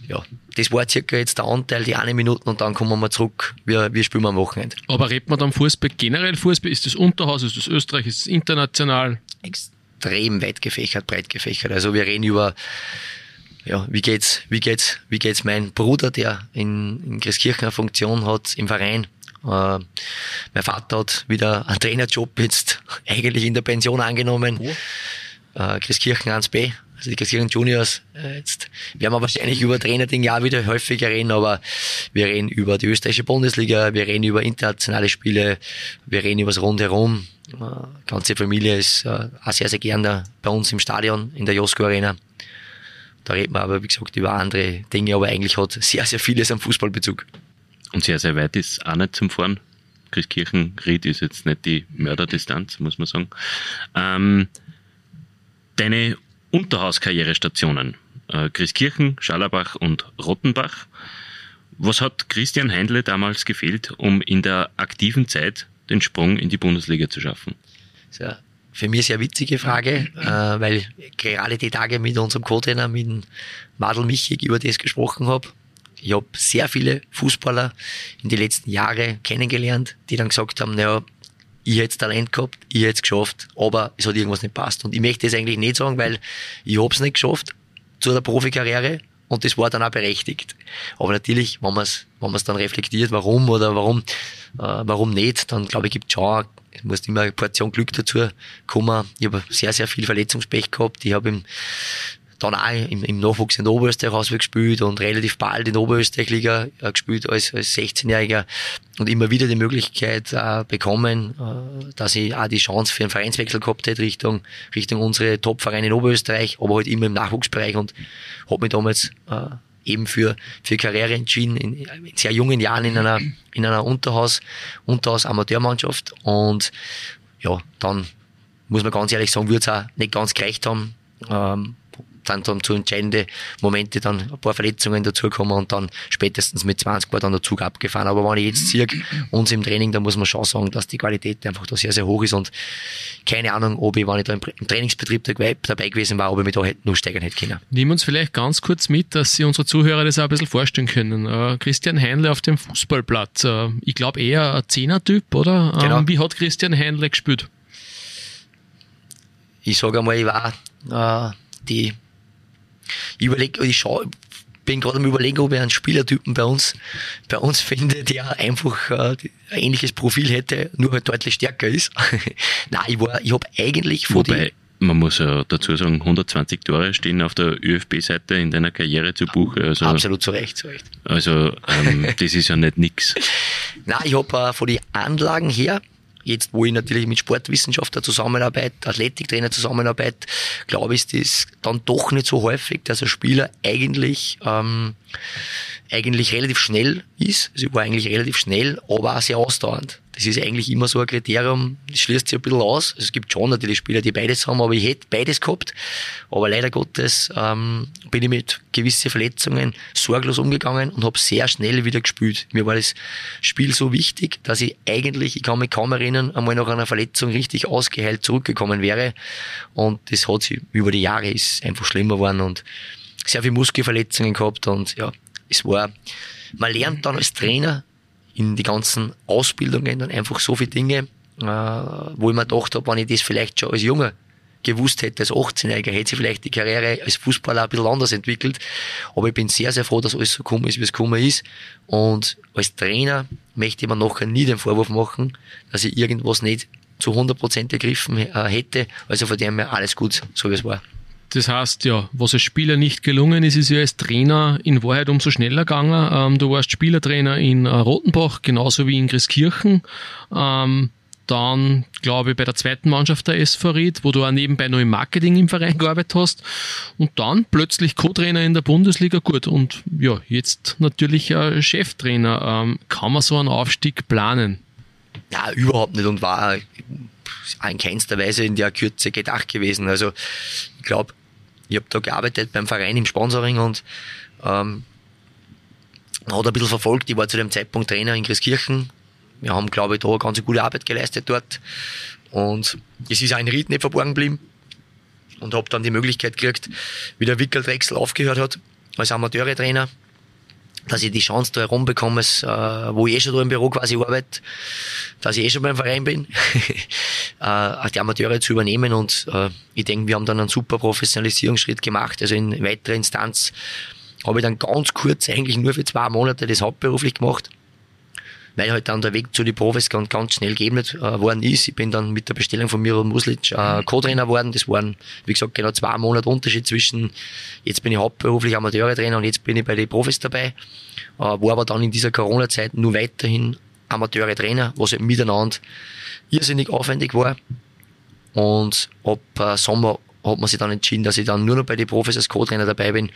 Speaker 4: ja, das war circa jetzt der Anteil, die eine Minute und dann kommen wir zurück, wir, wir spielen am Wochenende.
Speaker 3: Aber redet man dann Fußball generell Fußball? Ist das Unterhaus, ist das Österreich, ist das international?
Speaker 4: Ex extrem weit gefächert, breit gefächert. Also wir reden über ja, wie geht's, wie geht's, wie geht's mein Bruder, der in, in Christkirchen eine Funktion hat im Verein. Äh, mein Vater hat wieder einen Trainerjob jetzt eigentlich in der Pension angenommen. Oh. Äh, Christkirchen 1b, also die Christkirchen Juniors. Äh, jetzt werden wir wahrscheinlich über Trainerding ja wieder häufiger reden, aber wir reden über die österreichische Bundesliga, wir reden über internationale Spiele, wir reden über das Rundherum. Die äh, ganze Familie ist äh, auch sehr, sehr gern da bei uns im Stadion, in der Josko Arena. Da redet man aber, wie gesagt, über andere Dinge, aber eigentlich hat sehr, sehr vieles am Fußballbezug.
Speaker 2: Und sehr, sehr weit ist auch nicht zum Fahren. Christkirchen, Ried ist jetzt nicht die Mörderdistanz, muss man sagen. Ähm, deine Unterhauskarrierestationen, äh, Christkirchen, Schallerbach und Rottenbach. Was hat Christian Heindle damals gefehlt, um in der aktiven Zeit den Sprung in die Bundesliga zu schaffen?
Speaker 4: Ja, für mich sehr witzige Frage, äh, weil gerade die Tage mit unserem Co-Trainer, mit Madel Michig, über das gesprochen habe. Ich habe sehr viele Fußballer in den letzten Jahren kennengelernt, die dann gesagt haben, naja, ich hätte Talent gehabt, ich hätte es geschafft, aber es hat irgendwas nicht passt. Und ich möchte das eigentlich nicht sagen, weil ich habe es nicht geschafft zu der Profikarriere und das war dann auch berechtigt. Aber natürlich, wenn man es wenn man's dann reflektiert, warum oder warum, äh, warum nicht, dann glaube ich, gibt es schon, es muss immer eine Portion Glück dazu kommen. Ich habe sehr, sehr viel Verletzungspech gehabt. Ich habe im dann auch im, im Nachwuchs in Oberösterreich auswärts gespielt und relativ bald in Oberösterreich-Liga äh, gespielt als, als 16-Jähriger und immer wieder die Möglichkeit äh, bekommen, äh, dass ich auch die Chance für einen Vereinswechsel gehabt hätte Richtung, Richtung unsere Top-Vereine in Oberösterreich, aber halt immer im Nachwuchsbereich und habe mich damals äh, eben für, für Karriere entschieden, in, in sehr jungen Jahren in einer, in einer Unterhaus, Unterhaus-Amateurmannschaft und ja, dann muss man ganz ehrlich sagen, würde es auch nicht ganz gerecht haben, ähm, dann, dann zu entscheidende Momente dann ein paar Verletzungen dazukommen und dann spätestens mit 20 war dann der Zug abgefahren. Aber wenn ich jetzt sehe, uns im Training, dann muss man schon sagen, dass die Qualität einfach da sehr, sehr hoch ist und keine Ahnung, ob ich, wenn ich da im Trainingsbetrieb dabei gewesen war, ob ich mich da hätte, noch steigern hätte können.
Speaker 3: Nehmen uns vielleicht ganz kurz mit, dass Sie unsere Zuhörer das auch ein bisschen vorstellen können. Uh, Christian Heinle auf dem Fußballplatz. Uh, ich glaube eher ein Zehner-Typ, oder? Genau. Um, wie hat Christian Heinle gespielt?
Speaker 4: Ich sage einmal, ich war uh, die ich überlege, ich schaue, bin gerade am überlegen, ob ich einen Spielertypen bei uns, bei uns finde, der einfach äh, ein ähnliches Profil hätte, nur halt deutlich stärker ist. Nein, ich war, ich habe eigentlich
Speaker 2: vor Wobei, man muss ja dazu sagen, 120 Tore stehen auf der ÖFB-Seite in deiner Karriere zu Buche.
Speaker 4: Also, Absolut zu Recht, zu Recht.
Speaker 2: Also ähm, das ist ja nicht nix.
Speaker 4: Nein, ich habe äh, von den Anlagen her Jetzt, wo ich natürlich mit Sportwissenschaftler zusammenarbeite, Athletiktrainer zusammenarbeite, glaube ich, ist das dann doch nicht so häufig, dass ein Spieler eigentlich ähm, eigentlich relativ schnell ist. Sie war eigentlich relativ schnell, aber auch sehr ausdauernd. Das ist eigentlich immer so ein Kriterium, das schließt sich ein bisschen aus. Also es gibt schon natürlich Spieler, die beides haben, aber ich hätte beides gehabt. Aber leider Gottes ähm, bin ich mit gewissen Verletzungen sorglos umgegangen und habe sehr schnell wieder gespielt. Mir war das Spiel so wichtig, dass ich eigentlich, ich kann mich kaum erinnern, einmal nach einer Verletzung richtig ausgeheilt zurückgekommen wäre. Und das hat sich über die Jahre ist einfach schlimmer geworden und sehr viele Muskelverletzungen gehabt und ja, es war, man lernt dann als Trainer in die ganzen Ausbildungen dann einfach so viele Dinge, äh, wo ich mir gedacht habe, wenn ich das vielleicht schon als Junger gewusst hätte, als 18-Jähriger, hätte sich vielleicht die Karriere als Fußballer ein bisschen anders entwickelt. Aber ich bin sehr, sehr froh, dass alles so gekommen ist, wie es gekommen ist. Und als Trainer möchte ich mir nachher nie den Vorwurf machen, dass ich irgendwas nicht zu 100% ergriffen äh, hätte. Also von dem her alles gut, so wie es war.
Speaker 3: Das heißt, ja, was als Spieler nicht gelungen ist, ist ja als Trainer in Wahrheit umso schneller gegangen. Ähm, du warst Spielertrainer in äh, Rotenbach, genauso wie in Grieskirchen. Ähm, dann, glaube ich, bei der zweiten Mannschaft der SV Ried, wo du auch nebenbei noch im Marketing im Verein gearbeitet hast. Und dann plötzlich Co-Trainer in der Bundesliga. Gut, und ja, jetzt natürlich äh, Cheftrainer. Ähm, kann man so einen Aufstieg planen?
Speaker 4: Ja, überhaupt nicht und war in keinster Weise in der Kürze gedacht gewesen. Also ich glaube, ich habe da gearbeitet beim Verein im Sponsoring und ähm, hat ein bisschen verfolgt. Ich war zu dem Zeitpunkt Trainer in Christkirchen. Wir haben, glaube ich, da eine ganz gute Arbeit geleistet dort. Und es ist ein Ried nicht verborgen geblieben. Und habe dann die Möglichkeit gekriegt, wie der Wickeldrechsel aufgehört hat, als Amateure-Trainer, dass ich die Chance da herumbekomme, äh, wo ich eh schon da im Büro quasi arbeite, dass ich eh schon beim Verein bin, äh, die Amateure zu übernehmen. Und äh, ich denke, wir haben dann einen super Professionalisierungsschritt gemacht, also in weiterer Instanz habe ich dann ganz kurz, eigentlich nur für zwei Monate das hauptberuflich gemacht weil halt dann der Weg zu den Profis ganz, ganz schnell geebnet äh, worden ist. Ich bin dann mit der Bestellung von Miro Muslic äh, Co-Trainer worden. Das waren, wie gesagt, genau zwei Monate Unterschied zwischen, jetzt bin ich hauptberuflich Amateure-Trainer und jetzt bin ich bei den Profis dabei. Äh, war aber dann in dieser Corona-Zeit nur weiterhin Amateure-Trainer, was halt miteinander irrsinnig aufwendig war. Und ab äh, Sommer hat man sich dann entschieden, dass ich dann nur noch bei den Profis als Co-Trainer dabei bin.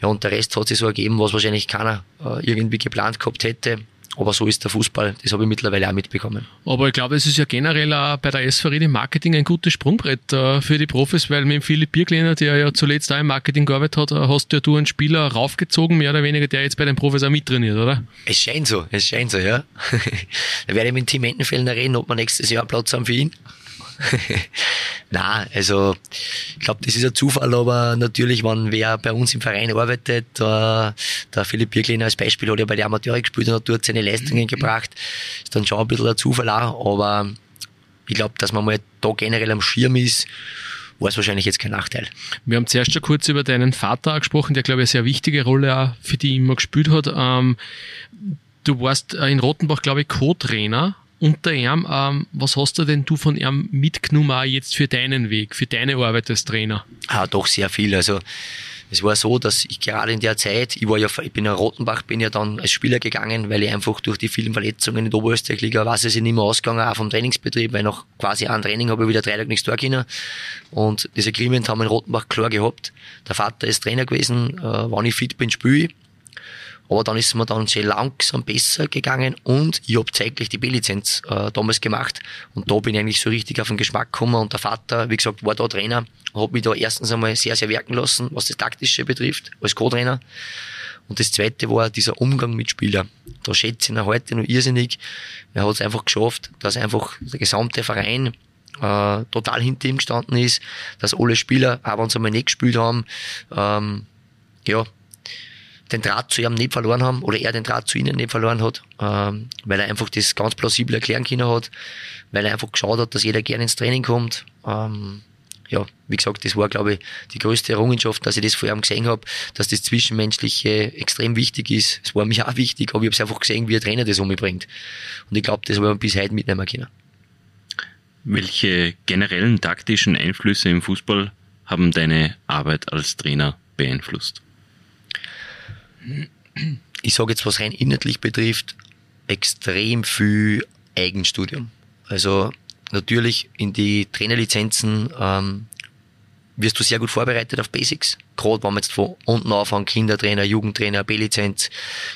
Speaker 4: Ja, und der Rest hat sich so ergeben, was wahrscheinlich keiner äh, irgendwie geplant gehabt hätte. Aber so ist der Fußball, das habe ich mittlerweile auch mitbekommen.
Speaker 3: Aber ich glaube, es ist ja generell auch bei der SV im Marketing ein gutes Sprungbrett äh, für die Profis, weil mit dem Philipp Birklener, der ja zuletzt auch im Marketing gearbeitet hat, äh, hast ja du einen Spieler raufgezogen, mehr oder weniger, der jetzt bei den Profis auch mittrainiert, oder?
Speaker 4: Es scheint so, es scheint so, ja. da werde ich mit Team Entenfeldner reden, ob wir nächstes Jahr Platz haben für ihn. Na, also ich glaube, das ist ein Zufall, aber natürlich, wenn wer bei uns im Verein arbeitet, äh, der Philipp Birklin als Beispiel hat ja bei den Amateuren gespielt und hat dort seine Leistungen mhm. gebracht, ist dann schon ein bisschen ein Zufall auch, aber ich glaube, dass man mal da generell am Schirm ist, war es wahrscheinlich jetzt kein Nachteil.
Speaker 3: Wir haben zuerst schon kurz über deinen Vater gesprochen, der, glaube ich, eine sehr wichtige Rolle auch für die immer gespielt hat. Ähm, du warst in Rottenbach, glaube ich, Co-Trainer unter ihm. Ähm, was hast du denn du von ihm mitgenommen auch jetzt für deinen Weg, für deine Arbeit als Trainer?
Speaker 4: Ah, doch sehr viel. Also es war so, dass ich gerade in der Zeit, ich war ja, ich bin in Rottenbach, bin ja dann als Spieler gegangen, weil ich einfach durch die vielen Verletzungen in der Oberösterreich-Liga weiß, es nicht mehr ausgegangen, auch vom Trainingsbetrieb, weil nach quasi einem Training habe ich wieder drei Tage nichts tun können. Und das Agreement haben wir in Rottenbach klar gehabt. Der Vater ist Trainer gewesen, äh, wann ich fit bin, spiele ich. Aber dann ist es mir dann sehr langsam besser gegangen und ich habe zeitlich die B-Lizenz äh, damals gemacht. Und da bin ich eigentlich so richtig auf den Geschmack gekommen. Und der Vater, wie gesagt, war da Trainer, hat mich da erstens einmal sehr, sehr wirken lassen, was das Taktische betrifft, als Co-Trainer. Und das zweite war dieser Umgang mit Spielern. Da schätze ich ihn heute noch irrsinnig. Er hat es einfach geschafft, dass einfach der gesamte Verein äh, total hinter ihm gestanden ist, dass alle Spieler, auch wenn sie einmal nicht gespielt haben, ähm, ja, den Draht zu ihm nicht verloren haben oder er den Draht zu ihnen nicht verloren hat, ähm, weil er einfach das ganz plausibel erklären können hat, weil er einfach geschaut hat, dass jeder gerne ins Training kommt. Ähm, ja, wie gesagt, das war, glaube ich, die größte Errungenschaft, dass ich das vor ihm gesehen habe, dass das Zwischenmenschliche extrem wichtig ist. Es war mir auch wichtig, aber ich habe es einfach gesehen, wie ein Trainer das umbringt. Und ich glaube, das habe ich bis heute mitnehmen können.
Speaker 2: Welche generellen taktischen Einflüsse im Fußball haben deine Arbeit als Trainer beeinflusst?
Speaker 4: Ich sage jetzt, was rein inhaltlich betrifft, extrem viel Eigenstudium. Also natürlich in die Trainerlizenzen ähm, wirst du sehr gut vorbereitet auf Basics. Gerade wenn man jetzt von unten anfangen, Kindertrainer, Jugendtrainer, B-Lizenz.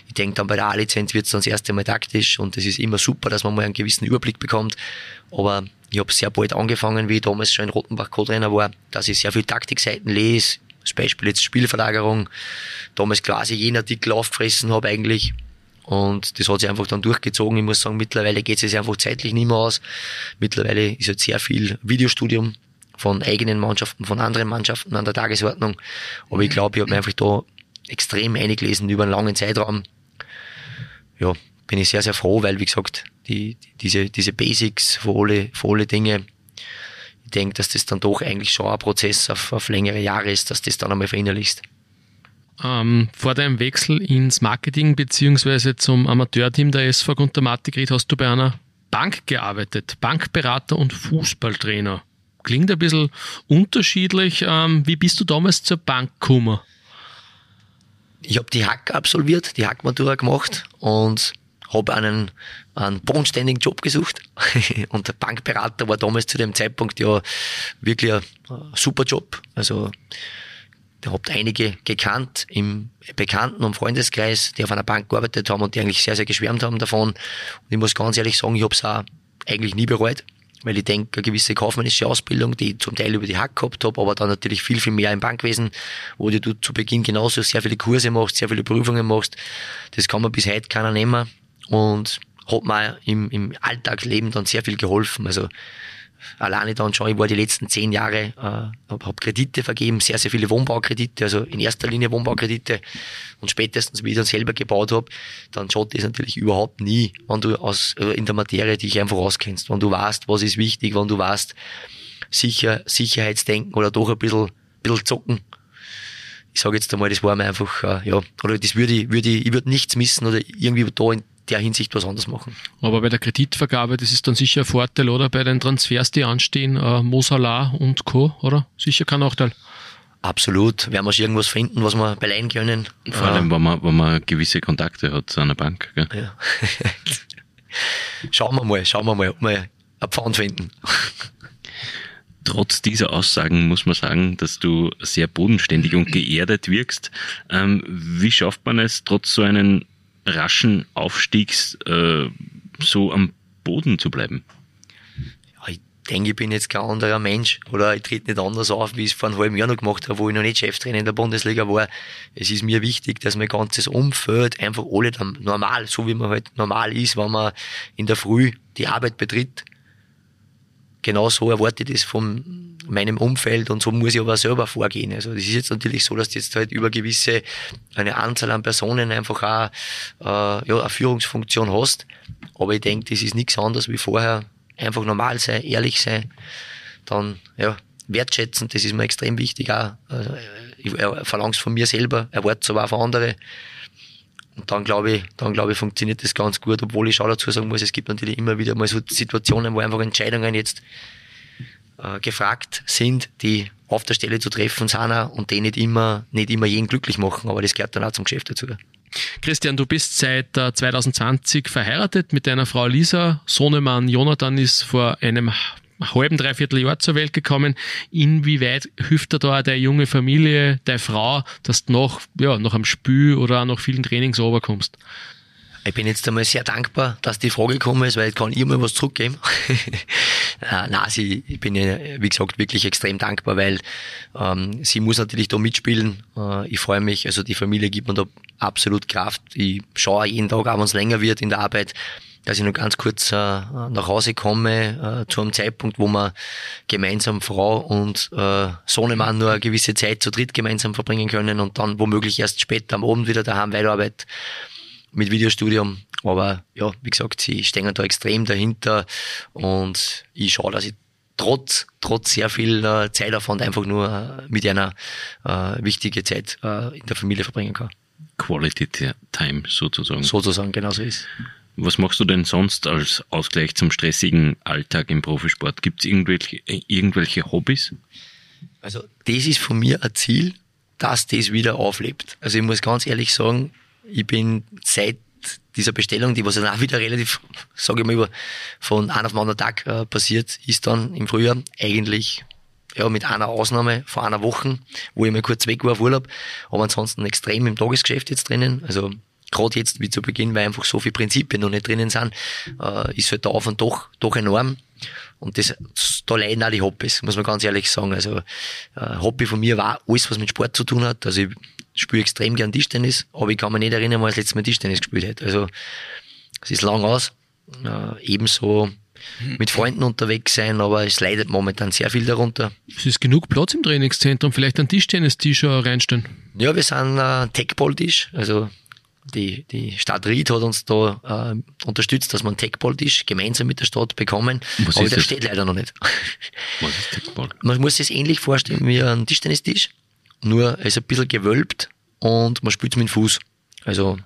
Speaker 4: Ich denke dann bei der A-Lizenz wird es dann das erste Mal taktisch und es ist immer super, dass man mal einen gewissen Überblick bekommt. Aber ich habe sehr bald angefangen, wie ich damals schon in Rottenbach Co-Trainer war, dass ich sehr viel Taktikseiten lese, als Beispiel jetzt Spielverlagerung, damals quasi jeden Artikel aufgefressen habe eigentlich und das hat sich einfach dann durchgezogen. Ich muss sagen, mittlerweile geht es einfach zeitlich nicht mehr aus. Mittlerweile ist jetzt sehr viel Videostudium von eigenen Mannschaften, von anderen Mannschaften an der Tagesordnung. Aber ich glaube, ich habe mir einfach da extrem eingelesen über einen langen Zeitraum. Ja, bin ich sehr, sehr froh, weil, wie gesagt, die, diese, diese Basics für alle, für alle Dinge, ich denke, dass das dann doch eigentlich schon ein Prozess auf, auf längere Jahre ist, dass das dann einmal verinnerlichst.
Speaker 3: Ähm, vor deinem Wechsel ins Marketing bzw. zum Amateurteam der SV Gunter Matigrid hast du bei einer Bank gearbeitet, Bankberater und Fußballtrainer. Klingt ein bisschen unterschiedlich. Ähm, wie bist du damals zur Bank gekommen?
Speaker 4: Ich habe die Hack absolviert, die Hackmatura gemacht und habe einen, einen bodenständigen Job gesucht. und der Bankberater war damals zu dem Zeitpunkt ja wirklich ein super Job. Also Ihr habt einige gekannt im Bekannten- und Freundeskreis, die auf einer Bank gearbeitet haben und die eigentlich sehr, sehr geschwärmt haben davon. Und ich muss ganz ehrlich sagen, ich habe es auch eigentlich nie bereut, weil ich denke, eine gewisse kaufmännische Ausbildung, die ich zum Teil über die Hack gehabt habe, aber dann natürlich viel, viel mehr im Bankwesen, wo du zu Beginn genauso sehr viele Kurse machst, sehr viele Prüfungen machst. Das kann man bis heute keiner nehmen und hat mir im, im Alltagsleben dann sehr viel geholfen. Also alleine dann schon, ich war die letzten zehn Jahre, äh, habe hab Kredite vergeben, sehr, sehr viele Wohnbaukredite, also in erster Linie Wohnbaukredite. Und spätestens, wie ich dann selber gebaut habe, dann schaut das natürlich überhaupt nie, wenn du aus, äh, in der Materie dich einfach auskennst, wenn du weißt, was ist wichtig, wenn du weißt, sicher, Sicherheitsdenken oder doch ein bisschen, bisschen zocken. Ich sage jetzt einmal, das war mir einfach, äh, ja, oder das würde ich, würde ich, ich würde nichts missen oder irgendwie da in der Hinsicht was anderes machen.
Speaker 3: Aber bei der Kreditvergabe, das ist dann sicher ein Vorteil, oder? Bei den Transfers, die anstehen, äh, Mosala und Co., oder? Sicher kein Nachteil.
Speaker 4: Absolut. Werden wir schon irgendwas finden, was wir beleihen können.
Speaker 2: Vor allem, wenn man, wenn man gewisse Kontakte hat zu einer Bank. Gell? Ja.
Speaker 4: schauen wir mal, schauen wir mal, ob wir ein Pfand finden.
Speaker 2: Trotz dieser Aussagen muss man sagen, dass du sehr bodenständig und geerdet wirkst. Ähm, wie schafft man es, trotz so einem raschen Aufstiegs äh, so am Boden zu bleiben?
Speaker 4: Ja, ich denke, ich bin jetzt kein anderer Mensch oder ich trete nicht anders auf, wie ich es vor einem halben Jahr noch gemacht habe, wo ich noch nicht Cheftrainer in der Bundesliga war. Es ist mir wichtig, dass mein ganzes Umfeld einfach alle normal, so wie man halt normal ist, wenn man in der Früh die Arbeit betritt, genau so erwarte ich das von meinem Umfeld und so muss ich aber selber vorgehen. Also das ist jetzt natürlich so, dass du jetzt halt über gewisse, eine Anzahl an Personen einfach auch äh, ja, eine Führungsfunktion hast. Aber ich denke, das ist nichts anderes wie vorher. Einfach normal sein, ehrlich sein, dann ja, wertschätzen, das ist mir extrem wichtig auch. Also, ich verlange es von mir selber, erwarte es aber auch von anderen. Und dann glaube ich, dann glaube ich, funktioniert das ganz gut, obwohl ich schon dazu sagen muss, es gibt natürlich immer wieder mal so Situationen, wo einfach Entscheidungen jetzt äh, gefragt sind, die auf der Stelle zu treffen sind und die nicht immer, nicht immer jeden glücklich machen, aber das gehört dann auch zum Geschäft dazu.
Speaker 3: Christian, du bist seit 2020 äh, verheiratet mit deiner Frau Lisa. Sohnemann Jonathan ist vor einem halben, dreiviertel Jahr zur Welt gekommen. Inwieweit hilft dir da deine junge Familie, deine Frau, dass du noch, ja, noch am Spiel oder auch nach vielen Trainings runterkommst?
Speaker 4: Ich bin jetzt einmal sehr dankbar, dass die Frage gekommen ist, weil ich kann immer was zurückgeben. äh, nein, sie, ich bin, wie gesagt, wirklich extrem dankbar, weil ähm, sie muss natürlich da mitspielen. Äh, ich freue mich, also die Familie gibt mir da absolut Kraft. Ich schaue jeden Tag, auch wenn es länger wird in der Arbeit, dass ich nur ganz kurz äh, nach Hause komme, äh, zu einem Zeitpunkt, wo wir gemeinsam Frau und äh, Sohnemann nur eine gewisse Zeit zu dritt gemeinsam verbringen können und dann womöglich erst später am Abend wieder daheim weiterarbeiten mit Videostudium. Aber ja, wie gesagt, sie stehen da extrem dahinter und ich schaue, dass ich trotz, trotz sehr viel äh, Zeitaufwand einfach nur äh, mit einer äh, wichtige Zeit äh, in der Familie verbringen kann.
Speaker 2: Quality Time sozusagen.
Speaker 4: Sozusagen, genau so ist.
Speaker 2: Was machst du denn sonst als Ausgleich zum stressigen Alltag im Profisport? Gibt es irgendwelche, irgendwelche Hobbys?
Speaker 4: Also das ist von mir ein Ziel, dass das wieder auflebt. Also ich muss ganz ehrlich sagen, ich bin seit dieser Bestellung, die was dann auch wieder relativ, sage ich mal, von einem auf den anderen Tag äh, passiert, ist dann im Frühjahr eigentlich ja, mit einer Ausnahme vor einer Woche, wo ich mal kurz weg war auf Urlaub, aber ansonsten extrem im Tagesgeschäft jetzt drinnen. Also gerade jetzt wie zu Beginn, weil einfach so viele Prinzipien noch nicht drinnen sind, äh, ist halt der Aufwand doch, doch enorm. Und das, da leiden auch die Hobbys, muss man ganz ehrlich sagen. Also äh, Hobby von mir war alles, was mit Sport zu tun hat. Also ich spiele extrem gern Tischtennis, aber ich kann mich nicht erinnern, wann ich das letzte Mal Tischtennis gespielt hätte. Also es ist lang aus. Äh, ebenso mit Freunden unterwegs sein, aber es leidet momentan sehr viel darunter.
Speaker 3: Es ist genug Platz im Trainingszentrum, vielleicht ein Tischtennis-Tisch reinstellen.
Speaker 4: Ja, wir sind äh, Techball-Tisch, also die, die Stadt Ried hat uns da äh, unterstützt, dass wir einen Techball-Tisch gemeinsam mit der Stadt bekommen. Was aber der das? steht leider noch nicht. Was ist Techball? Man muss sich ähnlich vorstellen wie ein Tischtennistisch, nur er ist ein bisschen gewölbt und man spielt mit dem Fuß. Also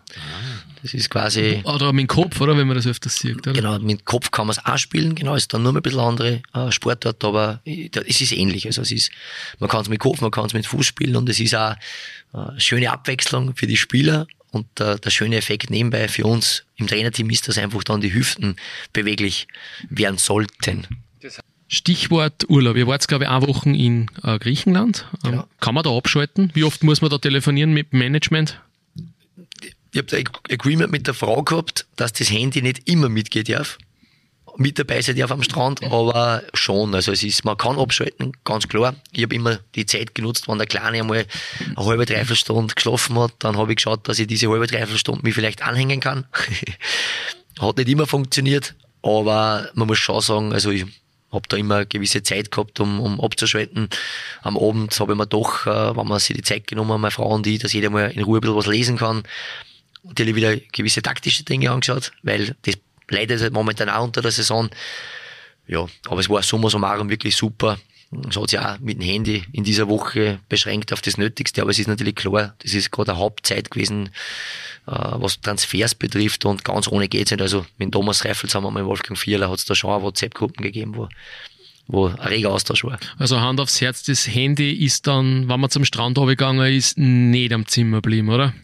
Speaker 4: das ist quasi.
Speaker 3: Oder mit dem Kopf, oder? Wenn man das öfters sieht. Oder?
Speaker 4: Genau, mit dem Kopf kann man es auch spielen, genau, ist dann nur ein bisschen andere äh, Sportart, aber äh, es ist ähnlich. Also es ist, man kann es mit Kopf, man kann es mit Fuß spielen und es ist auch eine äh, schöne Abwechslung für die Spieler und der, der schöne Effekt nebenbei für uns im Trainerteam ist, dass einfach dann die Hüften beweglich werden sollten.
Speaker 3: Stichwort Urlaub. Ihr wart, glaube ich, eine Woche in äh, Griechenland. Ähm, ja. Kann man da abschalten? Wie oft muss man da telefonieren mit dem Management?
Speaker 4: Ich habe da Agreement mit der Frau gehabt, dass das Handy nicht immer mitgeht darf mit dabei sein darf am Strand, aber schon. Also es ist, man kann abschalten, ganz klar. Ich habe immer die Zeit genutzt, wenn der Kleine einmal eine halbe, dreiviertel Stunde geschlafen hat, dann habe ich geschaut, dass ich diese halbe, dreiviertel Stunde mich vielleicht anhängen kann. hat nicht immer funktioniert, aber man muss schon sagen, also ich habe da immer eine gewisse Zeit gehabt, um, um abzuschalten. Am Abend habe ich mir doch, äh, wenn man sich die Zeit genommen hat, meine Frau und ich, dass jeder mal in Ruhe ein bisschen was lesen kann. Natürlich wieder gewisse taktische Dinge angeschaut, weil das leidet halt momentan auch unter der Saison. Ja, aber es war summa summarum wirklich super. Es hat sich auch mit dem Handy in dieser Woche beschränkt auf das Nötigste, aber es ist natürlich klar, das ist gerade eine Hauptzeit gewesen, äh, was Transfers betrifft und ganz ohne geht's nicht. Also mit Thomas Reifel zusammen mit Wolfgang Vierler hat es da schon auch WhatsApp-Gruppen gegeben, wo wo ein reger Austausch war.
Speaker 3: Also Hand aufs Herz, das Handy ist dann, wenn man zum Strand gegangen ist, nicht am Zimmer geblieben, oder?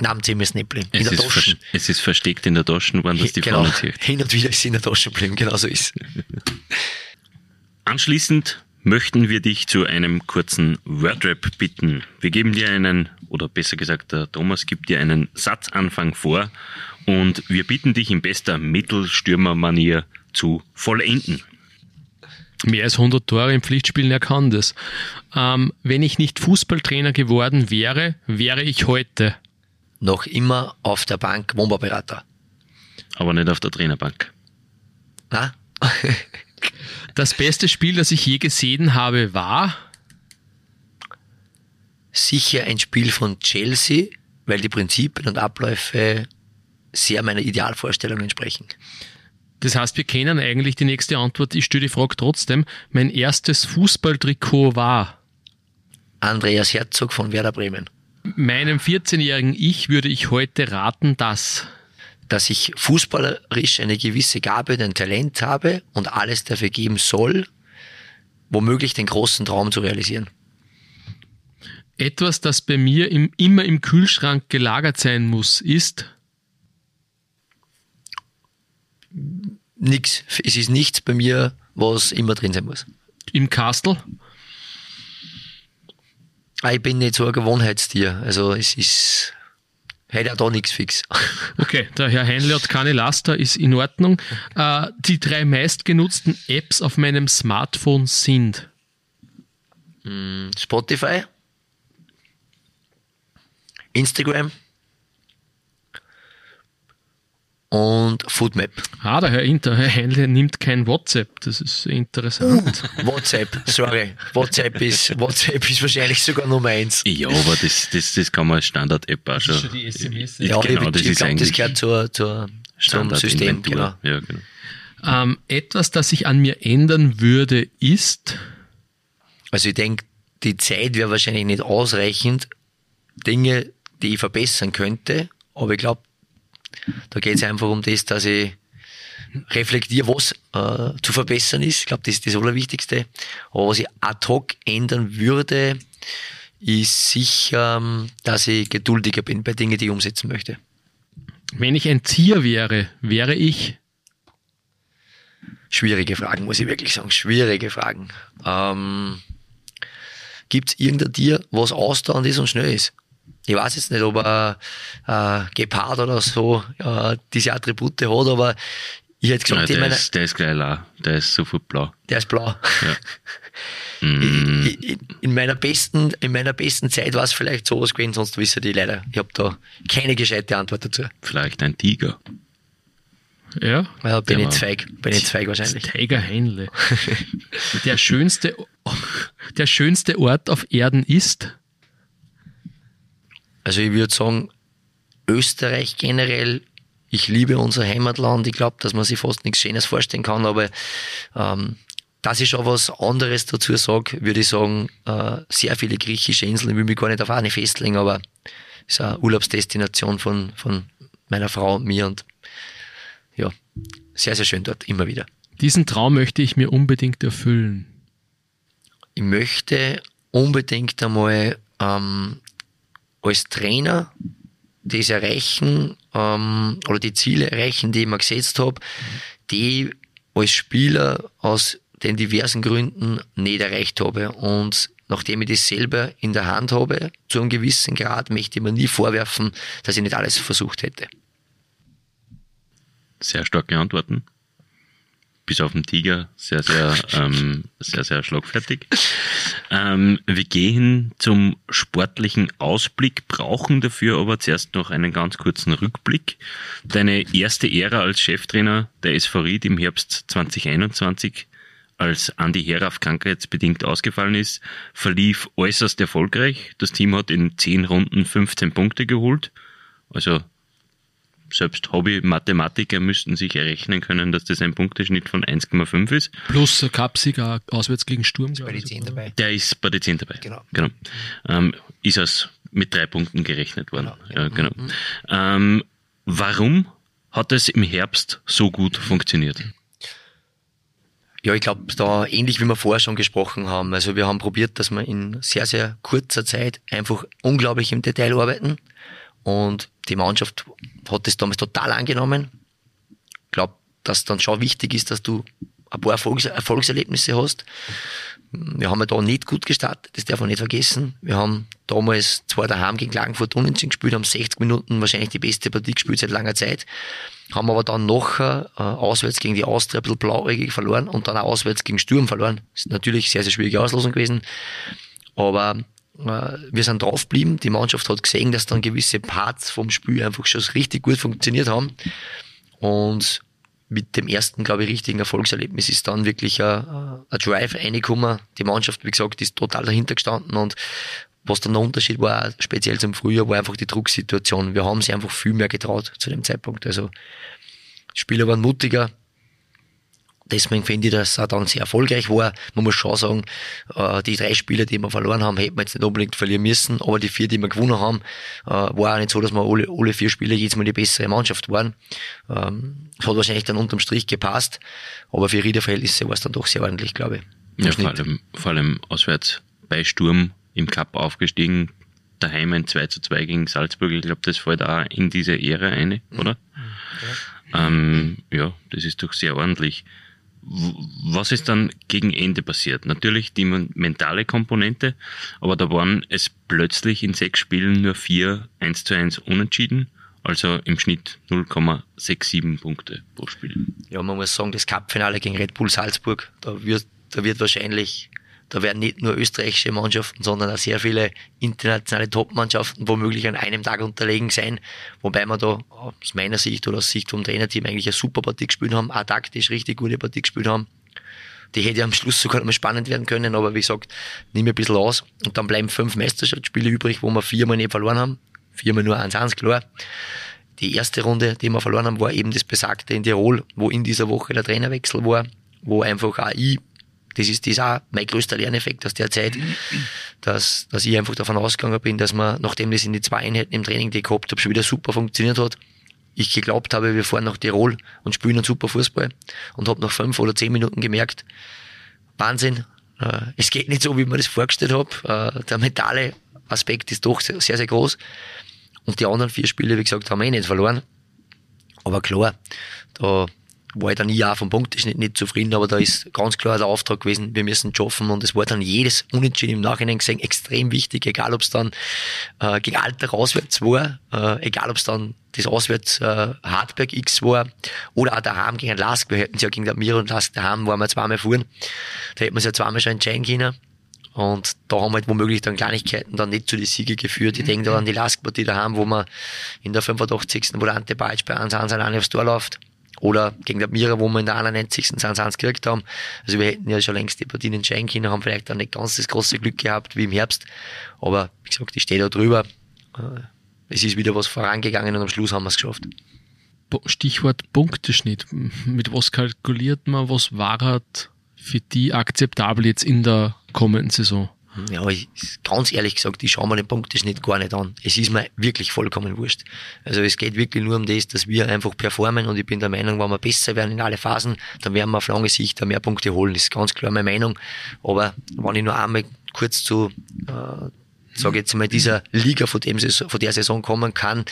Speaker 4: Neben dem ist nicht geblieben.
Speaker 2: In es, der ist es ist versteckt in der Tasche, wann das die
Speaker 4: genau,
Speaker 2: Frau nicht
Speaker 4: Hin und wieder ist es in der Tasche geblieben, genau so ist
Speaker 2: Anschließend möchten wir dich zu einem kurzen Wordrap bitten. Wir geben dir einen, oder besser gesagt, der Thomas gibt dir einen Satzanfang vor und wir bitten dich in bester Mittelstürmermanier zu vollenden.
Speaker 3: Mehr als 100 Tore im Pflichtspielen, er kann das. Ähm, wenn ich nicht Fußballtrainer geworden wäre, wäre ich heute
Speaker 4: noch immer auf der Bank Wohnbauberater.
Speaker 2: Aber nicht auf der Trainerbank.
Speaker 4: Na?
Speaker 3: das beste Spiel, das ich je gesehen habe, war?
Speaker 4: Sicher ein Spiel von Chelsea, weil die Prinzipien und Abläufe sehr meiner Idealvorstellung entsprechen.
Speaker 3: Das heißt, wir kennen eigentlich die nächste Antwort. Ich stelle die Frage trotzdem. Mein erstes Fußballtrikot war?
Speaker 4: Andreas Herzog von Werder Bremen.
Speaker 3: Meinem 14-jährigen Ich würde ich heute raten, dass
Speaker 4: dass ich fußballerisch eine gewisse Gabe, ein Talent habe und alles dafür geben soll, womöglich den großen Traum zu realisieren.
Speaker 3: Etwas, das bei mir im, immer im Kühlschrank gelagert sein muss, ist?
Speaker 4: nix. Es ist nichts bei mir, was immer drin sein muss.
Speaker 3: Im Castle?
Speaker 4: Ah, Ich bin nicht so ein Gewohnheitstier. Also es ist hätte auch da nichts fix.
Speaker 3: Okay, der Herr Heinle hat keine Laster, ist in Ordnung. Äh, die drei meistgenutzten Apps auf meinem Smartphone sind
Speaker 4: Spotify, Instagram und Foodmap.
Speaker 3: Ah, der Herr, Inter, Herr Heinle nimmt kein WhatsApp. Das ist interessant.
Speaker 4: WhatsApp, sorry. WhatsApp ist, WhatsApp ist wahrscheinlich sogar Nummer eins.
Speaker 2: Ja, aber das, das, das kann man als Standard-App auch schon.
Speaker 3: die SMS.
Speaker 2: Ja, genau,
Speaker 4: ich,
Speaker 2: das
Speaker 4: ich
Speaker 2: ist
Speaker 4: glaube, das gehört zur, zur, zum System. Genau.
Speaker 2: Ja, genau.
Speaker 3: Ähm, etwas, das ich an mir ändern würde, ist.
Speaker 4: Also ich denke, die Zeit wäre wahrscheinlich nicht ausreichend, Dinge, die ich verbessern könnte, aber ich glaube, da geht es einfach um das, dass ich reflektiere, was äh, zu verbessern ist. Ich glaube, das ist das Allerwichtigste. Aber was ich ad hoc ändern würde, ist sicher, ähm, dass ich geduldiger bin bei Dingen, die ich umsetzen möchte.
Speaker 3: Wenn ich ein Tier wäre, wäre ich.
Speaker 4: Schwierige Fragen, muss ich wirklich sagen. Schwierige Fragen. Ähm, Gibt es irgendein Tier, was ausdauernd ist und schnell ist? Ich weiß jetzt nicht, ob er äh, Gepard oder so äh, diese Attribute hat, aber ich hätte gesagt, in
Speaker 2: der,
Speaker 4: meiner,
Speaker 2: ist, der ist gleich lau. Der ist sofort blau.
Speaker 4: der ist blau.
Speaker 2: Ja. Mm,
Speaker 4: In, in, in, meiner besten, in meiner besten Zeit war es vielleicht sowas gewesen, sonst wissen die leider. Ich habe da keine gescheite Antwort dazu.
Speaker 2: vielleicht ein Tiger.
Speaker 3: Ja,
Speaker 4: Ja, bin
Speaker 2: Der
Speaker 4: ich
Speaker 2: war-
Speaker 4: Zweig, bin ich Zweig wahrscheinlich.
Speaker 3: Tiger Heinle. der, schönste, der schönste Ort auf Erden ist.
Speaker 4: Also ich würde sagen, Österreich generell, ich liebe unser Heimatland. Ich glaube, dass man sich fast nichts Schönes vorstellen kann, aber ähm, dass ich schon was anderes dazu sage, würde ich sagen, äh, sehr viele griechische Inseln. Ich will mich gar nicht auf eine festlegen, aber es ist eine Urlaubsdestination von, von meiner Frau und mir und ja, sehr, sehr schön dort, immer wieder.
Speaker 3: Diesen Traum möchte ich mir unbedingt erfüllen.
Speaker 4: ich möchte unbedingt einmal ähm, als Trainer das erreichen ähm, oder die Ziele erreichen, die ich mir gesetzt habe, die ich als Spieler aus den diversen Gründen nicht erreicht habe. Und nachdem ich das selber in der Hand habe, zu einem gewissen Grad, möchte ich mir nie vorwerfen, dass ich nicht alles versucht hätte.
Speaker 2: Sehr starke Antworten. Bis auf den Tiger sehr, sehr, ähm, sehr, sehr schlagfertig. Ähm, wir gehen zum sportlichen Ausblick, brauchen dafür aber zuerst noch einen ganz kurzen Rückblick. Deine erste Ära als Cheftrainer der SV Ried im Herbst 2021, als Andi Heraff krankheitsbedingt ausgefallen ist, verlief äußerst erfolgreich. Das Team hat in 10 Runden 15 Punkte geholt. Also selbst Hobby-Mathematiker müssten sich errechnen können, dass das ein Punkteschnitt von 1,5 ist.
Speaker 3: Plus auch auswärts gegen Sturm. glaub ich sogar.
Speaker 4: dabei.
Speaker 2: Der ist bei den 10 dabei.
Speaker 4: Genau.
Speaker 2: genau. Ähm, ist als mit drei Punkten gerechnet worden.
Speaker 4: Genau.
Speaker 2: Ja, genau. Ähm, warum hat es im Herbst so gut funktioniert?
Speaker 4: Ja, ich glaube, da ähnlich wie wir vorher schon gesprochen haben. Also wir haben probiert, dass wir in sehr, sehr kurzer Zeit einfach unglaublich im Detail arbeiten. Und die Mannschaft hat das damals total angenommen. Ich glaube, dass dann schon wichtig ist, dass du ein paar Erfolgs Erfolgserlebnisse hast. Wir haben ja da nicht gut gestartet, das darf man nicht vergessen. Wir haben damals zwar daheim gegen Klagenfurt unentschieden gespielt, haben 60 Minuten wahrscheinlich die beste Partie gespielt seit langer Zeit, haben aber dann nachher äh, auswärts gegen die Austria ein bisschen blauäugig verloren und dann auch auswärts gegen Sturm verloren. Das ist natürlich sehr, sehr schwierige Auslosung gewesen. Aber wir sind draufgeblieben. Die Mannschaft hat gesehen, dass dann gewisse Parts vom Spiel einfach schon richtig gut funktioniert haben. Und mit dem ersten, glaube ich, richtigen Erfolgserlebnis ist dann wirklich ein, Drive reingekommen. Die Mannschaft, wie gesagt, ist total dahinter gestanden und was dann der Unterschied war, speziell zum Frühjahr, war einfach die Drucksituation. Wir haben sie einfach viel mehr getraut zu dem Zeitpunkt. Also, Spieler waren mutiger. Deswegen finde ich, dass er dann sehr erfolgreich war. Man muss schon sagen, äh, die drei Spiele, die wir verloren haben, hätten wir jetzt nicht unbedingt verlieren müssen. Aber die vier, die wir gewonnen haben, äh, war auch nicht so, dass wir alle, alle vier Spiele jedes Mal die bessere Mannschaft waren. Ähm, Es hat wahrscheinlich dann unterm Strich gepasst. Aber für Riederverhältnisse war es dann doch sehr ordentlich, glaube ich.
Speaker 2: Ja, vor allem, vor allem auswärts bei Sturm im Cup aufgestiegen, daheim ein 2 zu 2 gegen Salzburg. Ich glaube, das fällt auch in diese Ära eine, oder? Ähm, ja, das ist doch sehr ordentlich. Was ist dann gegen Ende passiert? Natürlich die mentale Komponente, aber da waren es plötzlich in sechs Spielen nur vier 1 zu 1 unentschieden, also im Schnitt 0,67 Punkte pro Spiel.
Speaker 4: Ja, man muss sagen, das Cup-Finale gegen Red Bull Salzburg, da wird, da wird wahrscheinlich da werden nicht nur österreichische Mannschaften, sondern auch sehr viele internationale Top-Mannschaften womöglich an einem Tag unterlegen sein. Wobei wir da aus meiner Sicht oder aus Sicht vom Trainerteam eigentlich eine super Partie gespielt haben, auch taktisch richtig gute Partie gespielt haben. Die hätte am Schluss sogar noch mal spannend werden können, aber wie gesagt, nimm ein bisschen aus. Und dann bleiben fünf Meisterschaftsspiele übrig, wo wir viermal nicht verloren haben. Viermal nur 1-1, klar. Die erste Runde, die wir verloren haben, war eben das Besagte in Tirol, wo in dieser Woche der Trainerwechsel war, wo einfach auch ich das ist, das ist auch mein größter Lerneffekt aus der Zeit, dass, dass ich einfach davon ausgegangen bin, dass man, nachdem das in die zwei Einheiten im Training, die ich gehabt habe, schon wieder super funktioniert hat, ich geglaubt habe, wir fahren nach Tirol und spielen einen super Fußball und habe nach fünf oder zehn Minuten gemerkt, Wahnsinn, äh, es geht nicht so, wie man das vorgestellt habe. Äh, der mentale Aspekt ist doch sehr, sehr groß. Und die anderen vier Spiele, wie gesagt, haben wir eh nicht verloren. Aber klar, da war ich dann ja vom Punkteschnitt nicht zufrieden, aber da ist ganz klar der Auftrag gewesen, wir müssen schaffen und es war dann jedes Unentschieden im Nachhinein gesehen extrem wichtig, egal ob es dann äh, gegen Alter auswärts war, äh, egal ob es dann das auswärts äh, Hartberg X war oder auch daheim gegen Lask, wir hätten es ja gegen der Mir und Lask daheim, waren wir zweimal fuhren, da hätten wir es ja zweimal schon entscheiden können. Und da haben halt womöglich dann Kleinigkeiten dann nicht zu den Siege geführt. Ich denke da an die Lask-Partie daheim, wo man in der 85. wo der Ante Balc bei 1-1 alleine aufs Tor läuft oder gegen der Mira, wo wir in der 91. 1 gekriegt haben. Also wir hätten ja schon längst die Partien entscheiden können, haben vielleicht dann nicht ganz das große Glück gehabt wie im Herbst. Aber wie gesagt, ich stehe da drüber. Äh, es ist wieder was vorangegangen und am Schluss haben wir es geschafft.
Speaker 3: Stichwort Punkteschnitt. Mit was kalkuliert man? Was war halt für die akzeptabel jetzt in der kommenden Saison?
Speaker 4: Ja, ich, ganz ehrlich gesagt, ich schaue mir den Punkteschnitt gar nicht an. Es ist mir wirklich vollkommen wurscht. Also es geht wirklich nur um das, dass wir einfach performen und ich bin der Meinung, wenn wir besser werden in alle Phasen, dann werden wir auf lange Sicht mehr Punkte holen. Das ist ganz klar meine Meinung. Aber wenn ich nur einmal kurz zu, äh, sage jetzt mal, dieser Liga von, dem, von der Saison kommen kann,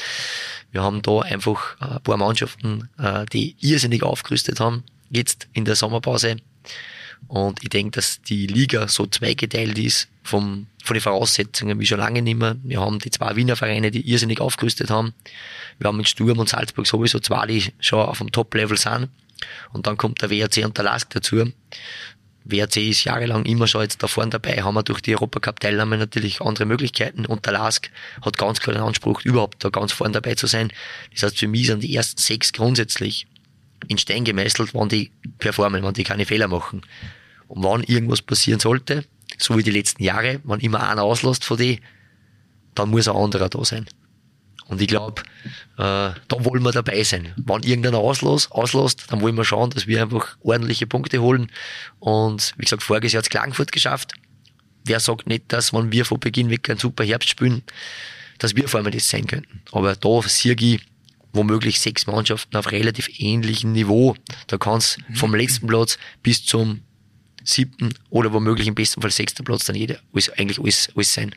Speaker 4: wir haben da einfach ein paar Mannschaften, äh, die irrsinnig aufgerüstet haben, jetzt in der Sommerpause und ich denke, dass die Liga so zweigeteilt ist vom, von den Voraussetzungen wie schon lange nicht mehr. Wir haben die zwei Wiener Vereine, die irrsinnig aufgerüstet haben. Wir haben mit Sturm und Salzburg sowieso zwei, die schon auf dem Top-Level sind. Und dann kommt der WRC und der LASK dazu. WRC ist jahrelang immer schon jetzt da vorne dabei, haben wir durch die Europacup-Teilnahme natürlich andere Möglichkeiten und der LASK hat ganz klar den Anspruch, überhaupt da ganz vorne dabei zu sein. Das heißt, für mich sind die ersten sechs grundsätzlich in Stein gemeißelt, wann die performen, wann die keine Fehler machen. Und wann irgendwas passieren sollte, so wie die letzten Jahre, wenn immer einer auslässt von die, dann muss ein anderer da sein. Und ich glaube, äh, da wollen wir dabei sein. Wenn irgendeiner auslässt, auslässt, dann wollen wir schauen, dass wir einfach ordentliche Punkte holen. Und wie gesagt, voriges Jahr hat Klagenfurt geschafft. Wer sagt nicht, dass, wenn wir von Beginn weg einen super Herbst spielen, dass wir vor allem das sein könnten. Aber da sehe ich womöglich sechs Mannschaften auf relativ ähnlichem Niveau. Da kann es vom letzten Platz bis zum siebten oder womöglich im besten Fall sechsten Platz dann jeder alles, eigentlich alles, alles sein.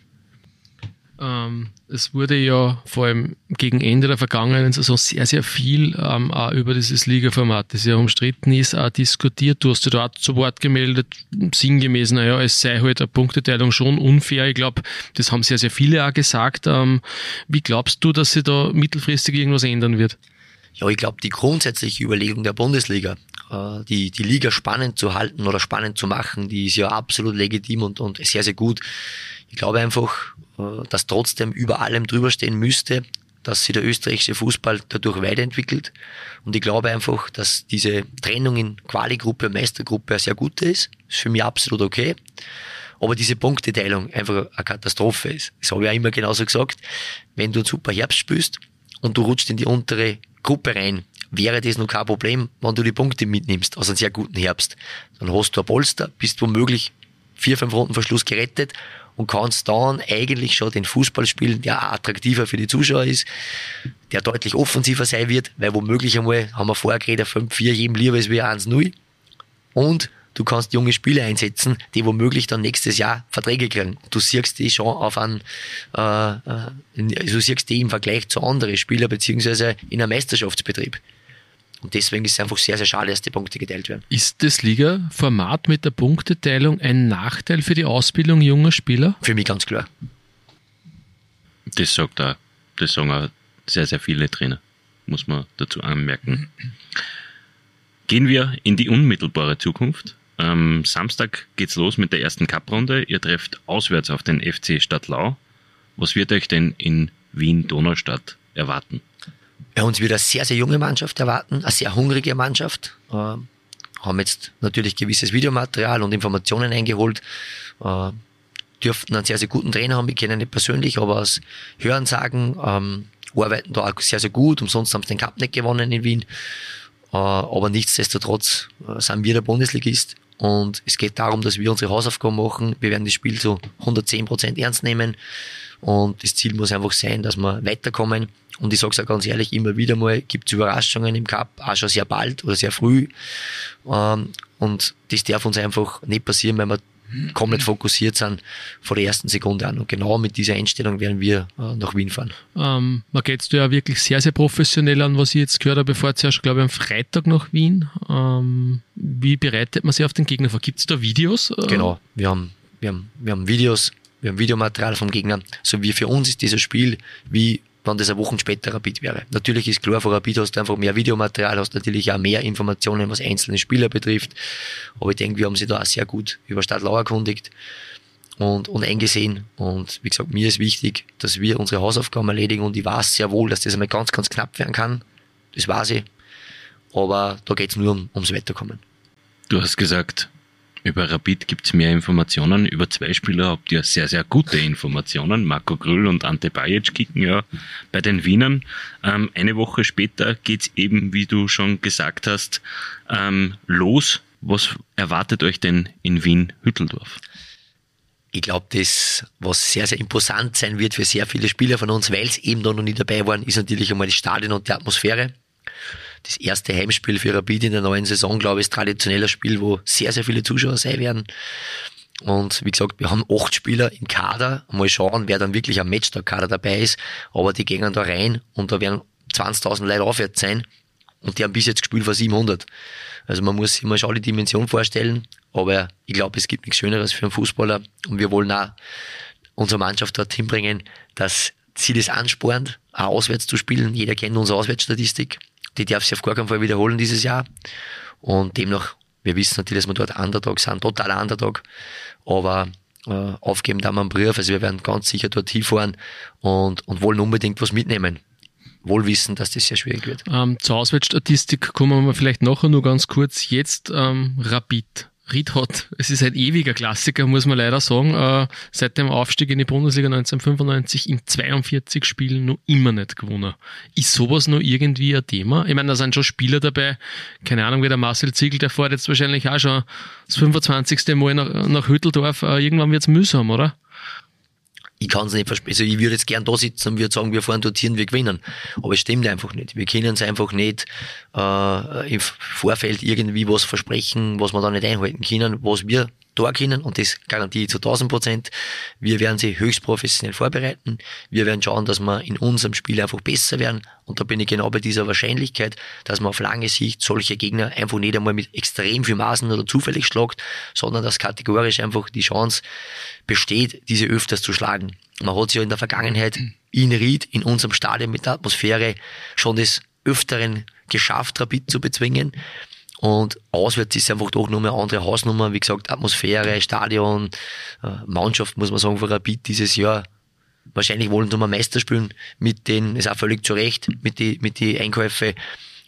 Speaker 3: Ähm, es wurde ja vor allem gegen Ende der vergangenen Saison sehr, sehr viel ähm, auch über dieses Liga-Format, das ja umstritten ist, auch diskutiert. Du hast dich auch zu Wort gemeldet, sinngemäß, naja, es sei halt eine Punkteteilung schon unfair. Ich glaube, das haben sehr, sehr viele auch gesagt. Ähm, wie glaubst du, dass sich da mittelfristig irgendwas ändern wird?
Speaker 4: Ja, ich glaube, die grundsätzliche Überlegung der Bundesliga, äh, die, die Liga spannend zu halten oder spannend zu machen, die ist ja absolut legitim und, und sehr, sehr gut. Ich glaube einfach, dass trotzdem über allem drüber stehen müsste, dass sich der österreichische Fußball dadurch weiterentwickelt. Und ich glaube einfach, dass diese Trennung in Quali-Gruppe und Meistergruppe sehr gute ist. Das ist für mich absolut okay. Aber diese Punkteteilung einfach eine Katastrophe ist. Das habe ich ja immer genauso gesagt. Wenn du einen super Herbst spielst und du rutscht in die untere Gruppe rein, wäre das noch kein Problem, wenn du die Punkte mitnimmst aus einem sehr guten Herbst. Dann hast du ein Polster, bist womöglich vier, fünf Runden Verschluss gerettet und kannst dann eigentlich schon den Fußball spielen, der attraktiver für die Zuschauer ist, der deutlich offensiver sein wird, weil womöglich einmal, haben wir vorher geredet, 5-4 jedem lieber ist wie 1-0 und du kannst junge Spieler einsetzen, die womöglich dann nächstes Jahr Verträge kriegen. Du siehst die schon auf einen, äh, äh du siehst die im Vergleich zu anderen Spielern beziehungsweise in einem Meisterschaftsbetrieb. Und deswegen ist es einfach sehr, sehr schade, dass die Punkte geteilt werden.
Speaker 3: Ist das Liga-Format mit der Punkteteilung ein Nachteil für die Ausbildung junger Spieler?
Speaker 4: Für mich ganz klar.
Speaker 2: Das sagt auch, das sagen auch sehr, sehr viele Trainer, muss man dazu anmerken. Gehen wir in die unmittelbare Zukunft. Am Samstag geht's los mit der ersten Cup-Runde. Ihr trefft auswärts auf den FC Stadtlau. Was wird euch denn in Wien-Donaustadt erwarten?
Speaker 4: Bei uns wird eine sehr, sehr junge Mannschaft erwarten, eine sehr hungrige Mannschaft. Äh, haben jetzt natürlich gewisses Videomaterial und Informationen eingeholt. Äh, dürften einen sehr, sehr guten Trainer haben. Wir kennen ihn nicht persönlich, aber aus Hörensagen ähm, arbeiten da auch sehr, sehr gut. Umsonst haben sie den Cup nicht gewonnen in Wien. Äh, aber nichtsdestotrotz äh, sind wir der Bundesligist. Und es geht darum, dass wir unsere Hausaufgaben machen. Wir werden das Spiel zu 110 Prozent ernst nehmen. Und das Ziel muss einfach sein, dass wir weiterkommen. Und ich sage es auch ganz ehrlich, immer wieder mal gibt es Überraschungen im Cup, auch schon sehr bald oder sehr früh. Ähm, und das darf uns einfach nicht passieren, weil wir komplett fokussiert sind vor der ersten Sekunde an. Und genau mit dieser Einstellung werden wir äh, nach Wien fahren.
Speaker 3: Ähm, man geht ja wirklich sehr, sehr professionell an, was ich jetzt gehört habe, bevor zuerst, glaube ich, am Freitag nach Wien. Ähm, wie bereitet man sich auf den Gegner vor? Gibt es da Videos?
Speaker 4: Äh, genau, wir haben, wir, haben, wir haben Videos, wir haben Videomaterial vom Gegner. So wie für uns ist dieses Spiel wie wenn das eine Woche später Rapid wäre. Natürlich ist klar, vor Rapid hast du einfach mehr Videomaterial, hast natürlich auch mehr Informationen, was einzelne Spieler betrifft. Aber ich denke, wir haben sie da auch sehr gut über Stadtlau erkundigt und, und eingesehen. Und wie gesagt, mir ist wichtig, dass wir unsere Hausaufgaben erledigen und ich weiß sehr wohl, dass das einmal ganz, ganz knapp werden kann. Das weiß ich. Aber da geht es nur um, ums Weiterkommen.
Speaker 2: Du hast gesagt, über Rapid gibt es mehr Informationen. Über zwei Spieler habt ihr sehr, sehr gute Informationen. Marco Grüll und Ante Bajic kicken ja bei den Wienern. Ähm, eine Woche später geht's eben, wie du schon gesagt hast, ähm, los. Was erwartet euch denn in Wien-Hütteldorf?
Speaker 4: Ich glaube, das, was sehr, sehr imposant sein wird für sehr viele Spieler von uns, weil sie eben noch nie dabei waren, ist natürlich einmal das Stadion und die Atmosphäre das erste Heimspiel für Rapid in der neuen Saison, glaube ich, ist traditioneller Spiel, wo sehr, sehr viele Zuschauer sein werden. Und wie gesagt, wir haben acht Spieler im Kader. Mal schauen, wer dann wirklich am Matchtag-Kader dabei ist. Aber die gehen da rein und da werden 20.000 Leute aufwärts sein. Und die haben bis jetzt gespielt vor 700. Also man muss sich mal schon die Dimension vorstellen. Aber ich glaube, es gibt nichts Schöneres für einen Fußballer. Und wir wollen auch unsere Mannschaft dorthin bringen, dass sie das anspornt, auch auswärts zu spielen. Jeder kennt unsere Auswärtsstatistik. Die darf sich auf gar keinen Fall wiederholen dieses Jahr. Und demnach, wir wissen natürlich, dass wir dort Underdog sind, totaler Underdog. Aber äh, aufgeben da mal einen Brief. Also wir werden ganz sicher dort hinfahren und, und wollen unbedingt was mitnehmen. Wohl wissen, dass das sehr schwierig wird.
Speaker 3: Ähm, zur Auswärtsstatistik kommen wir vielleicht nachher nur ganz kurz. Jetzt ähm, Rapid. Ried hat, es ist ein ewiger Klassiker, muss man leider sagen, äh, seit dem Aufstieg in die Bundesliga 1995 in 42 Spielen noch immer nicht gewonnen. Ist sowas noch irgendwie ein Thema? Ich meine, da sind schon Spieler dabei, keine Ahnung, wie der Marcel Ziegel, der fährt jetzt wahrscheinlich auch schon das 25. Mal nach, nach Hütteldorf, äh, irgendwann wird's mühsam, oder?
Speaker 4: Ich kann es nicht versprechen. Also ich würde jetzt gern da sitzen und würde sagen, wir fahren dorthin, wir gewinnen. Aber es stimmt einfach nicht. Wir können es einfach nicht äh, im Vorfeld irgendwie was versprechen, was wir da nicht einhalten können, was wir da können und das garantiere ich zu 1000 Prozent. Wir werden sie höchst professionell vorbereiten. Wir werden schauen, dass wir in unserem Spiel einfach besser werden und da bin ich genau bei dieser Wahrscheinlichkeit, dass man auf lange Sicht solche Gegner einfach nicht einmal mit extrem viel Maßen oder zufällig schlagt, sondern dass kategorisch einfach die Chance besteht, diese öfters zu schlagen. Man hat es ja in der Vergangenheit in Ried, in unserem Stadion mit der Atmosphäre schon des Öfteren geschafft, Rapid zu bezwingen. Und auswärts ist einfach doch nur eine andere Hausnummer. Wie gesagt, Atmosphäre, Stadion, äh, Mannschaft, muss man sagen, für Rapid dieses Jahr. Wahrscheinlich wollen sie mal Meister spielen. Mit denen ist auch völlig zu Recht, mit die, mit die Einkäufe.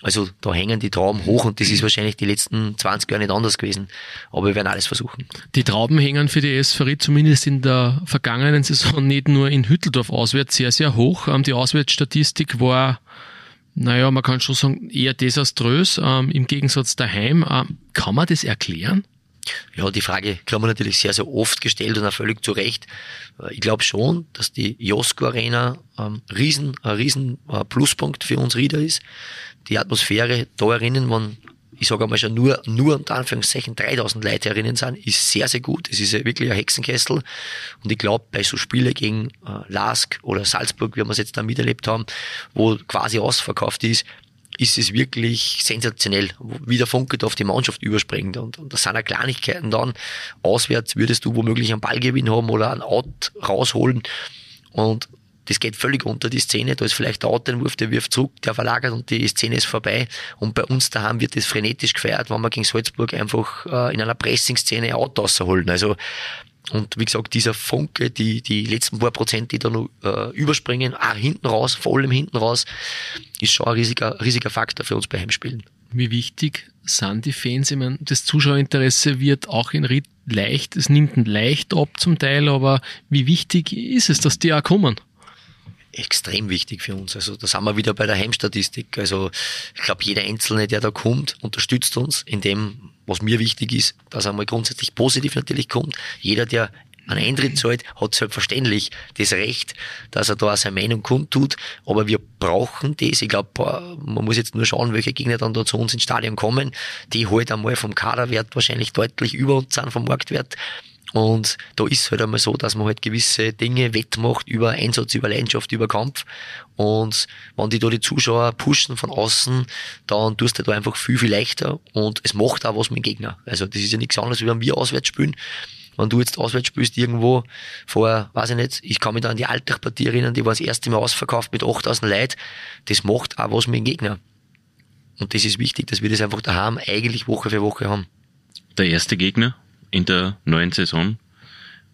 Speaker 4: Also da hängen die Trauben hoch und das ist wahrscheinlich die letzten 20 Jahre nicht anders gewesen. Aber wir werden alles versuchen.
Speaker 3: Die Trauben hängen für die SV zumindest in der vergangenen Saison nicht nur in Hütteldorf auswärts sehr, sehr hoch. Ähm, die Auswärtsstatistik war naja, man kann schon sagen, eher desaströs ähm, im Gegensatz daheim. Ähm, kann man das erklären?
Speaker 4: Ja, die Frage kann man natürlich sehr, sehr oft gestellt und auch völlig zu Recht. Äh, ich glaube schon, dass die Josko Arena ähm, riesen, ein riesen äh, Pluspunkt für uns Rieder ist. Die Atmosphäre da erinnern, wenn ich sage einmal schon nur, nur unter Anführungszeichen 3000 Leute herinnen sind, ist sehr, sehr gut. Es ist wirklich ein Hexenkessel. Und ich glaube, bei so Spielen gegen äh, Lask oder Salzburg, wie wir es jetzt da miterlebt haben, wo quasi ausverkauft ist, ist es wirklich sensationell, wie der Funke auf die Mannschaft überspringt. Und, und das sind auch Kleinigkeiten dann. Auswärts würdest du womöglich einen Ballgewinn haben oder einen Out rausholen. Und das geht völlig unter die Szene. Da ist vielleicht der Outentwurf, der wirft zurück, der verlagert und die Szene ist vorbei. Und bei uns daheim wird das frenetisch gefeiert, wenn wir gegen Salzburg einfach äh, in einer Pressing-Szene Out rausholen. Also und wie gesagt, dieser Funke, die, die letzten paar Prozent, die da noch äh, überspringen, auch hinten raus, vor allem hinten raus, ist schon ein riesiger, riesiger Faktor für uns bei Heimspielen.
Speaker 3: Wie wichtig sind die Fans? Ich meine, das Zuschauerinteresse wird auch in Ried leicht, es nimmt leicht ab zum Teil, aber wie wichtig ist es, dass die auch kommen?
Speaker 4: Extrem wichtig für uns. Also da sind wir wieder bei der Heimstatistik. Also ich glaube, jeder Einzelne, der da kommt, unterstützt uns in dem, was mir wichtig ist, dass er mal grundsätzlich positiv natürlich kommt. Jeder, der einen Eintritt zahlt, hat selbstverständlich das Recht, dass er da seine Meinung kundtut. Aber wir brauchen das. Ich glaube, man muss jetzt nur schauen, welche Gegner dann da zu uns ins Stadion kommen, die halt einmal vom Kaderwert wahrscheinlich deutlich über uns sind, vom Marktwert. Und da ist halt einmal so, dass man halt gewisse Dinge wettmacht über Einsatz, über Leidenschaft, über Kampf. Und wenn die da die Zuschauer pushen von außen, dann tust du da einfach viel, viel leichter. Und es macht auch was mit dem Gegner. Also das ist ja nichts anderes, wie wenn wir auswärts spielen. Wenn du jetzt auswärts spielst irgendwo vor, weiß ich nicht, ich kann mich da an die Alltagpartie erinnern, die war das erste Mal ausverkauft mit 8000 Leuten. Das macht auch was mit dem Gegner. Und das ist wichtig, dass wir das einfach daheim eigentlich Woche für Woche haben.
Speaker 2: Der erste Gegner in der neuen Saison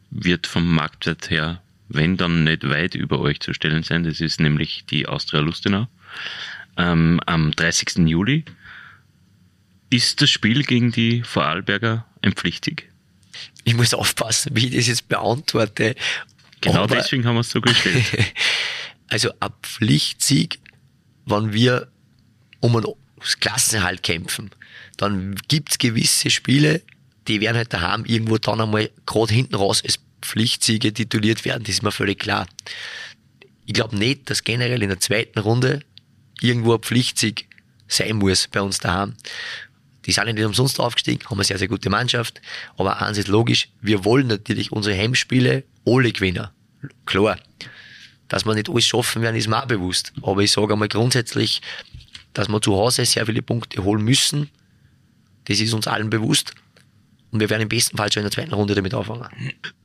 Speaker 2: wird vom Marktwert her, wenn dann nicht weit über euch zu stellen sein. Das ist nämlich die Austria Lustenau. Ähm, am 30. Juli ist das Spiel gegen die Vorarlberger ein Pflichtig?
Speaker 4: Ich muss aufpassen, wie ich das jetzt beantworte.
Speaker 2: Genau Aber deswegen haben wir es so gestellt.
Speaker 4: also ein Pflichtsieg, wenn wir um einen Klassenhalt kämpfen, dann gibt es gewisse Spiele, die werden halt daheim irgendwo dann einmal gerade hinten raus als Pflichtsiege tituliert werden, das ist mir völlig klar. Ich glaube nicht, dass generell in der zweiten Runde irgendwo ein Pflichtsieg sein muss bei uns daheim. Die sind nicht umsonst aufgestiegen, haben eine sehr, sehr gute Mannschaft. Aber eins ist logisch, wir wollen natürlich unsere Heimspiele alle gewinnen. Klar. Dass wir nicht alles schaffen werden, ist mir auch bewusst. Aber ich sage einmal grundsätzlich, dass wir zu Hause sehr viele Punkte holen müssen. Das ist uns allen bewusst. Und wir werden im besten Fall schon in der zweiten Runde damit anfangen.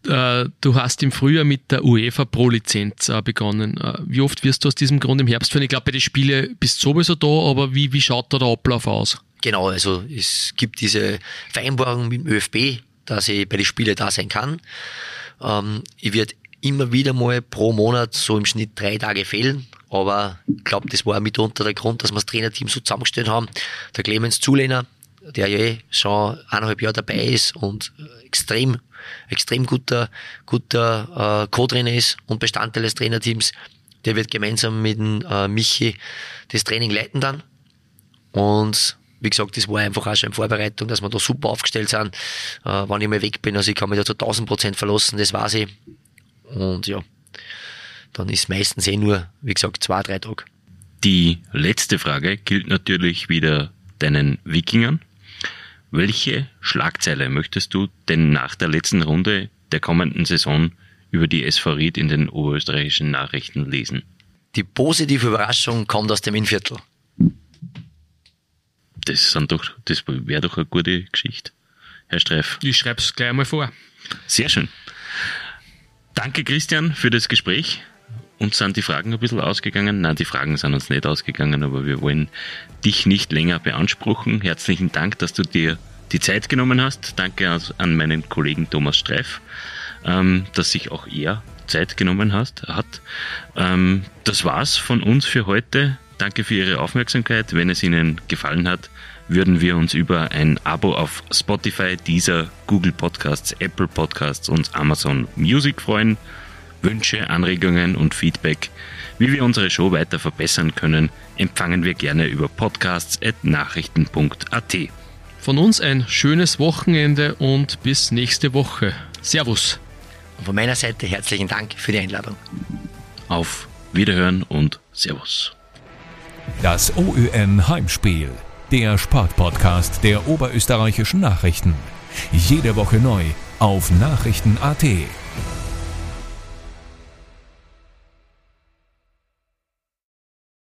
Speaker 3: Äh, du hast im Frühjahr mit der UEFA Pro-Lizenz äh, begonnen. Äh, wie oft wirst du aus diesem Grund im Herbst führen? Ich glaube, bei den Spielen bist du sowieso da, aber wie, wie schaut da der Ablauf aus?
Speaker 4: Genau, also es gibt diese Vereinbarung mit dem ÖFB, dass ich bei den Spielen da sein kann. Ähm, ich werde immer wieder mal pro Monat so im Schnitt drei Tage fehlen. Aber ich glaube, das war mitunter der Grund, dass wir das Trainerteam so zusammengestellt haben. Der Clemens Zulehner, der ja eh schon eineinhalb Jahre dabei ist und extrem, extrem guter, guter äh, Co-Trainer ist und Bestandteil des Trainerteams, der wird gemeinsam mit dem äh, Michi das Training leiten dann. Und wie gesagt, das war einfach auch schon in Vorbereitung, dass wir da super aufgestellt sind, äh, wann ich mal weg bin. Also ich kann mich da zu 1000 Prozent verlassen, das weiß ich. Und ja, dann ist meistens eh nur, wie gesagt, zwei, drei Tage.
Speaker 2: Die letzte Frage gilt natürlich wieder deinen Wikingern. Welche Schlagzeile möchtest du denn nach der letzten Runde der kommenden Saison über die SV Ried in den oberösterreichischen Nachrichten lesen?
Speaker 4: Die positive Überraschung kommt aus dem Innviertel.
Speaker 2: Das, sind doch, das wäre doch eine gute Geschichte, Herr Streff.
Speaker 3: Ich schreibe es gleich mal vor.
Speaker 2: Sehr schön. Danke, Christian, für das Gespräch. Uns sind die Fragen ein bisschen ausgegangen. Nein, die Fragen sind uns nicht ausgegangen, aber wir wollen dich nicht länger beanspruchen. Herzlichen Dank, dass du dir die Zeit genommen hast. Danke an meinen Kollegen Thomas Streif, ähm, dass sich auch er Zeit genommen hast, hat. Ähm, das war's von uns für heute. Danke für Ihre Aufmerksamkeit. Wenn es Ihnen gefallen hat, würden wir uns über ein Abo auf Spotify, Deezer, Google Podcasts, Apple Podcasts und Amazon Music freuen. Wünsche, Anregungen und Feedback, wie wir unsere Show weiter verbessern können, empfangen wir gerne über podcasts.nachrichten.at.
Speaker 3: Von uns ein schönes Wochenende und bis nächste Woche. Servus.
Speaker 4: Und von meiner Seite herzlichen Dank für die Einladung.
Speaker 2: Auf Wiederhören und Servus.
Speaker 1: Das OÜN Heimspiel, der Sportpodcast der oberösterreichischen Nachrichten. Jede Woche neu auf Nachrichten.at.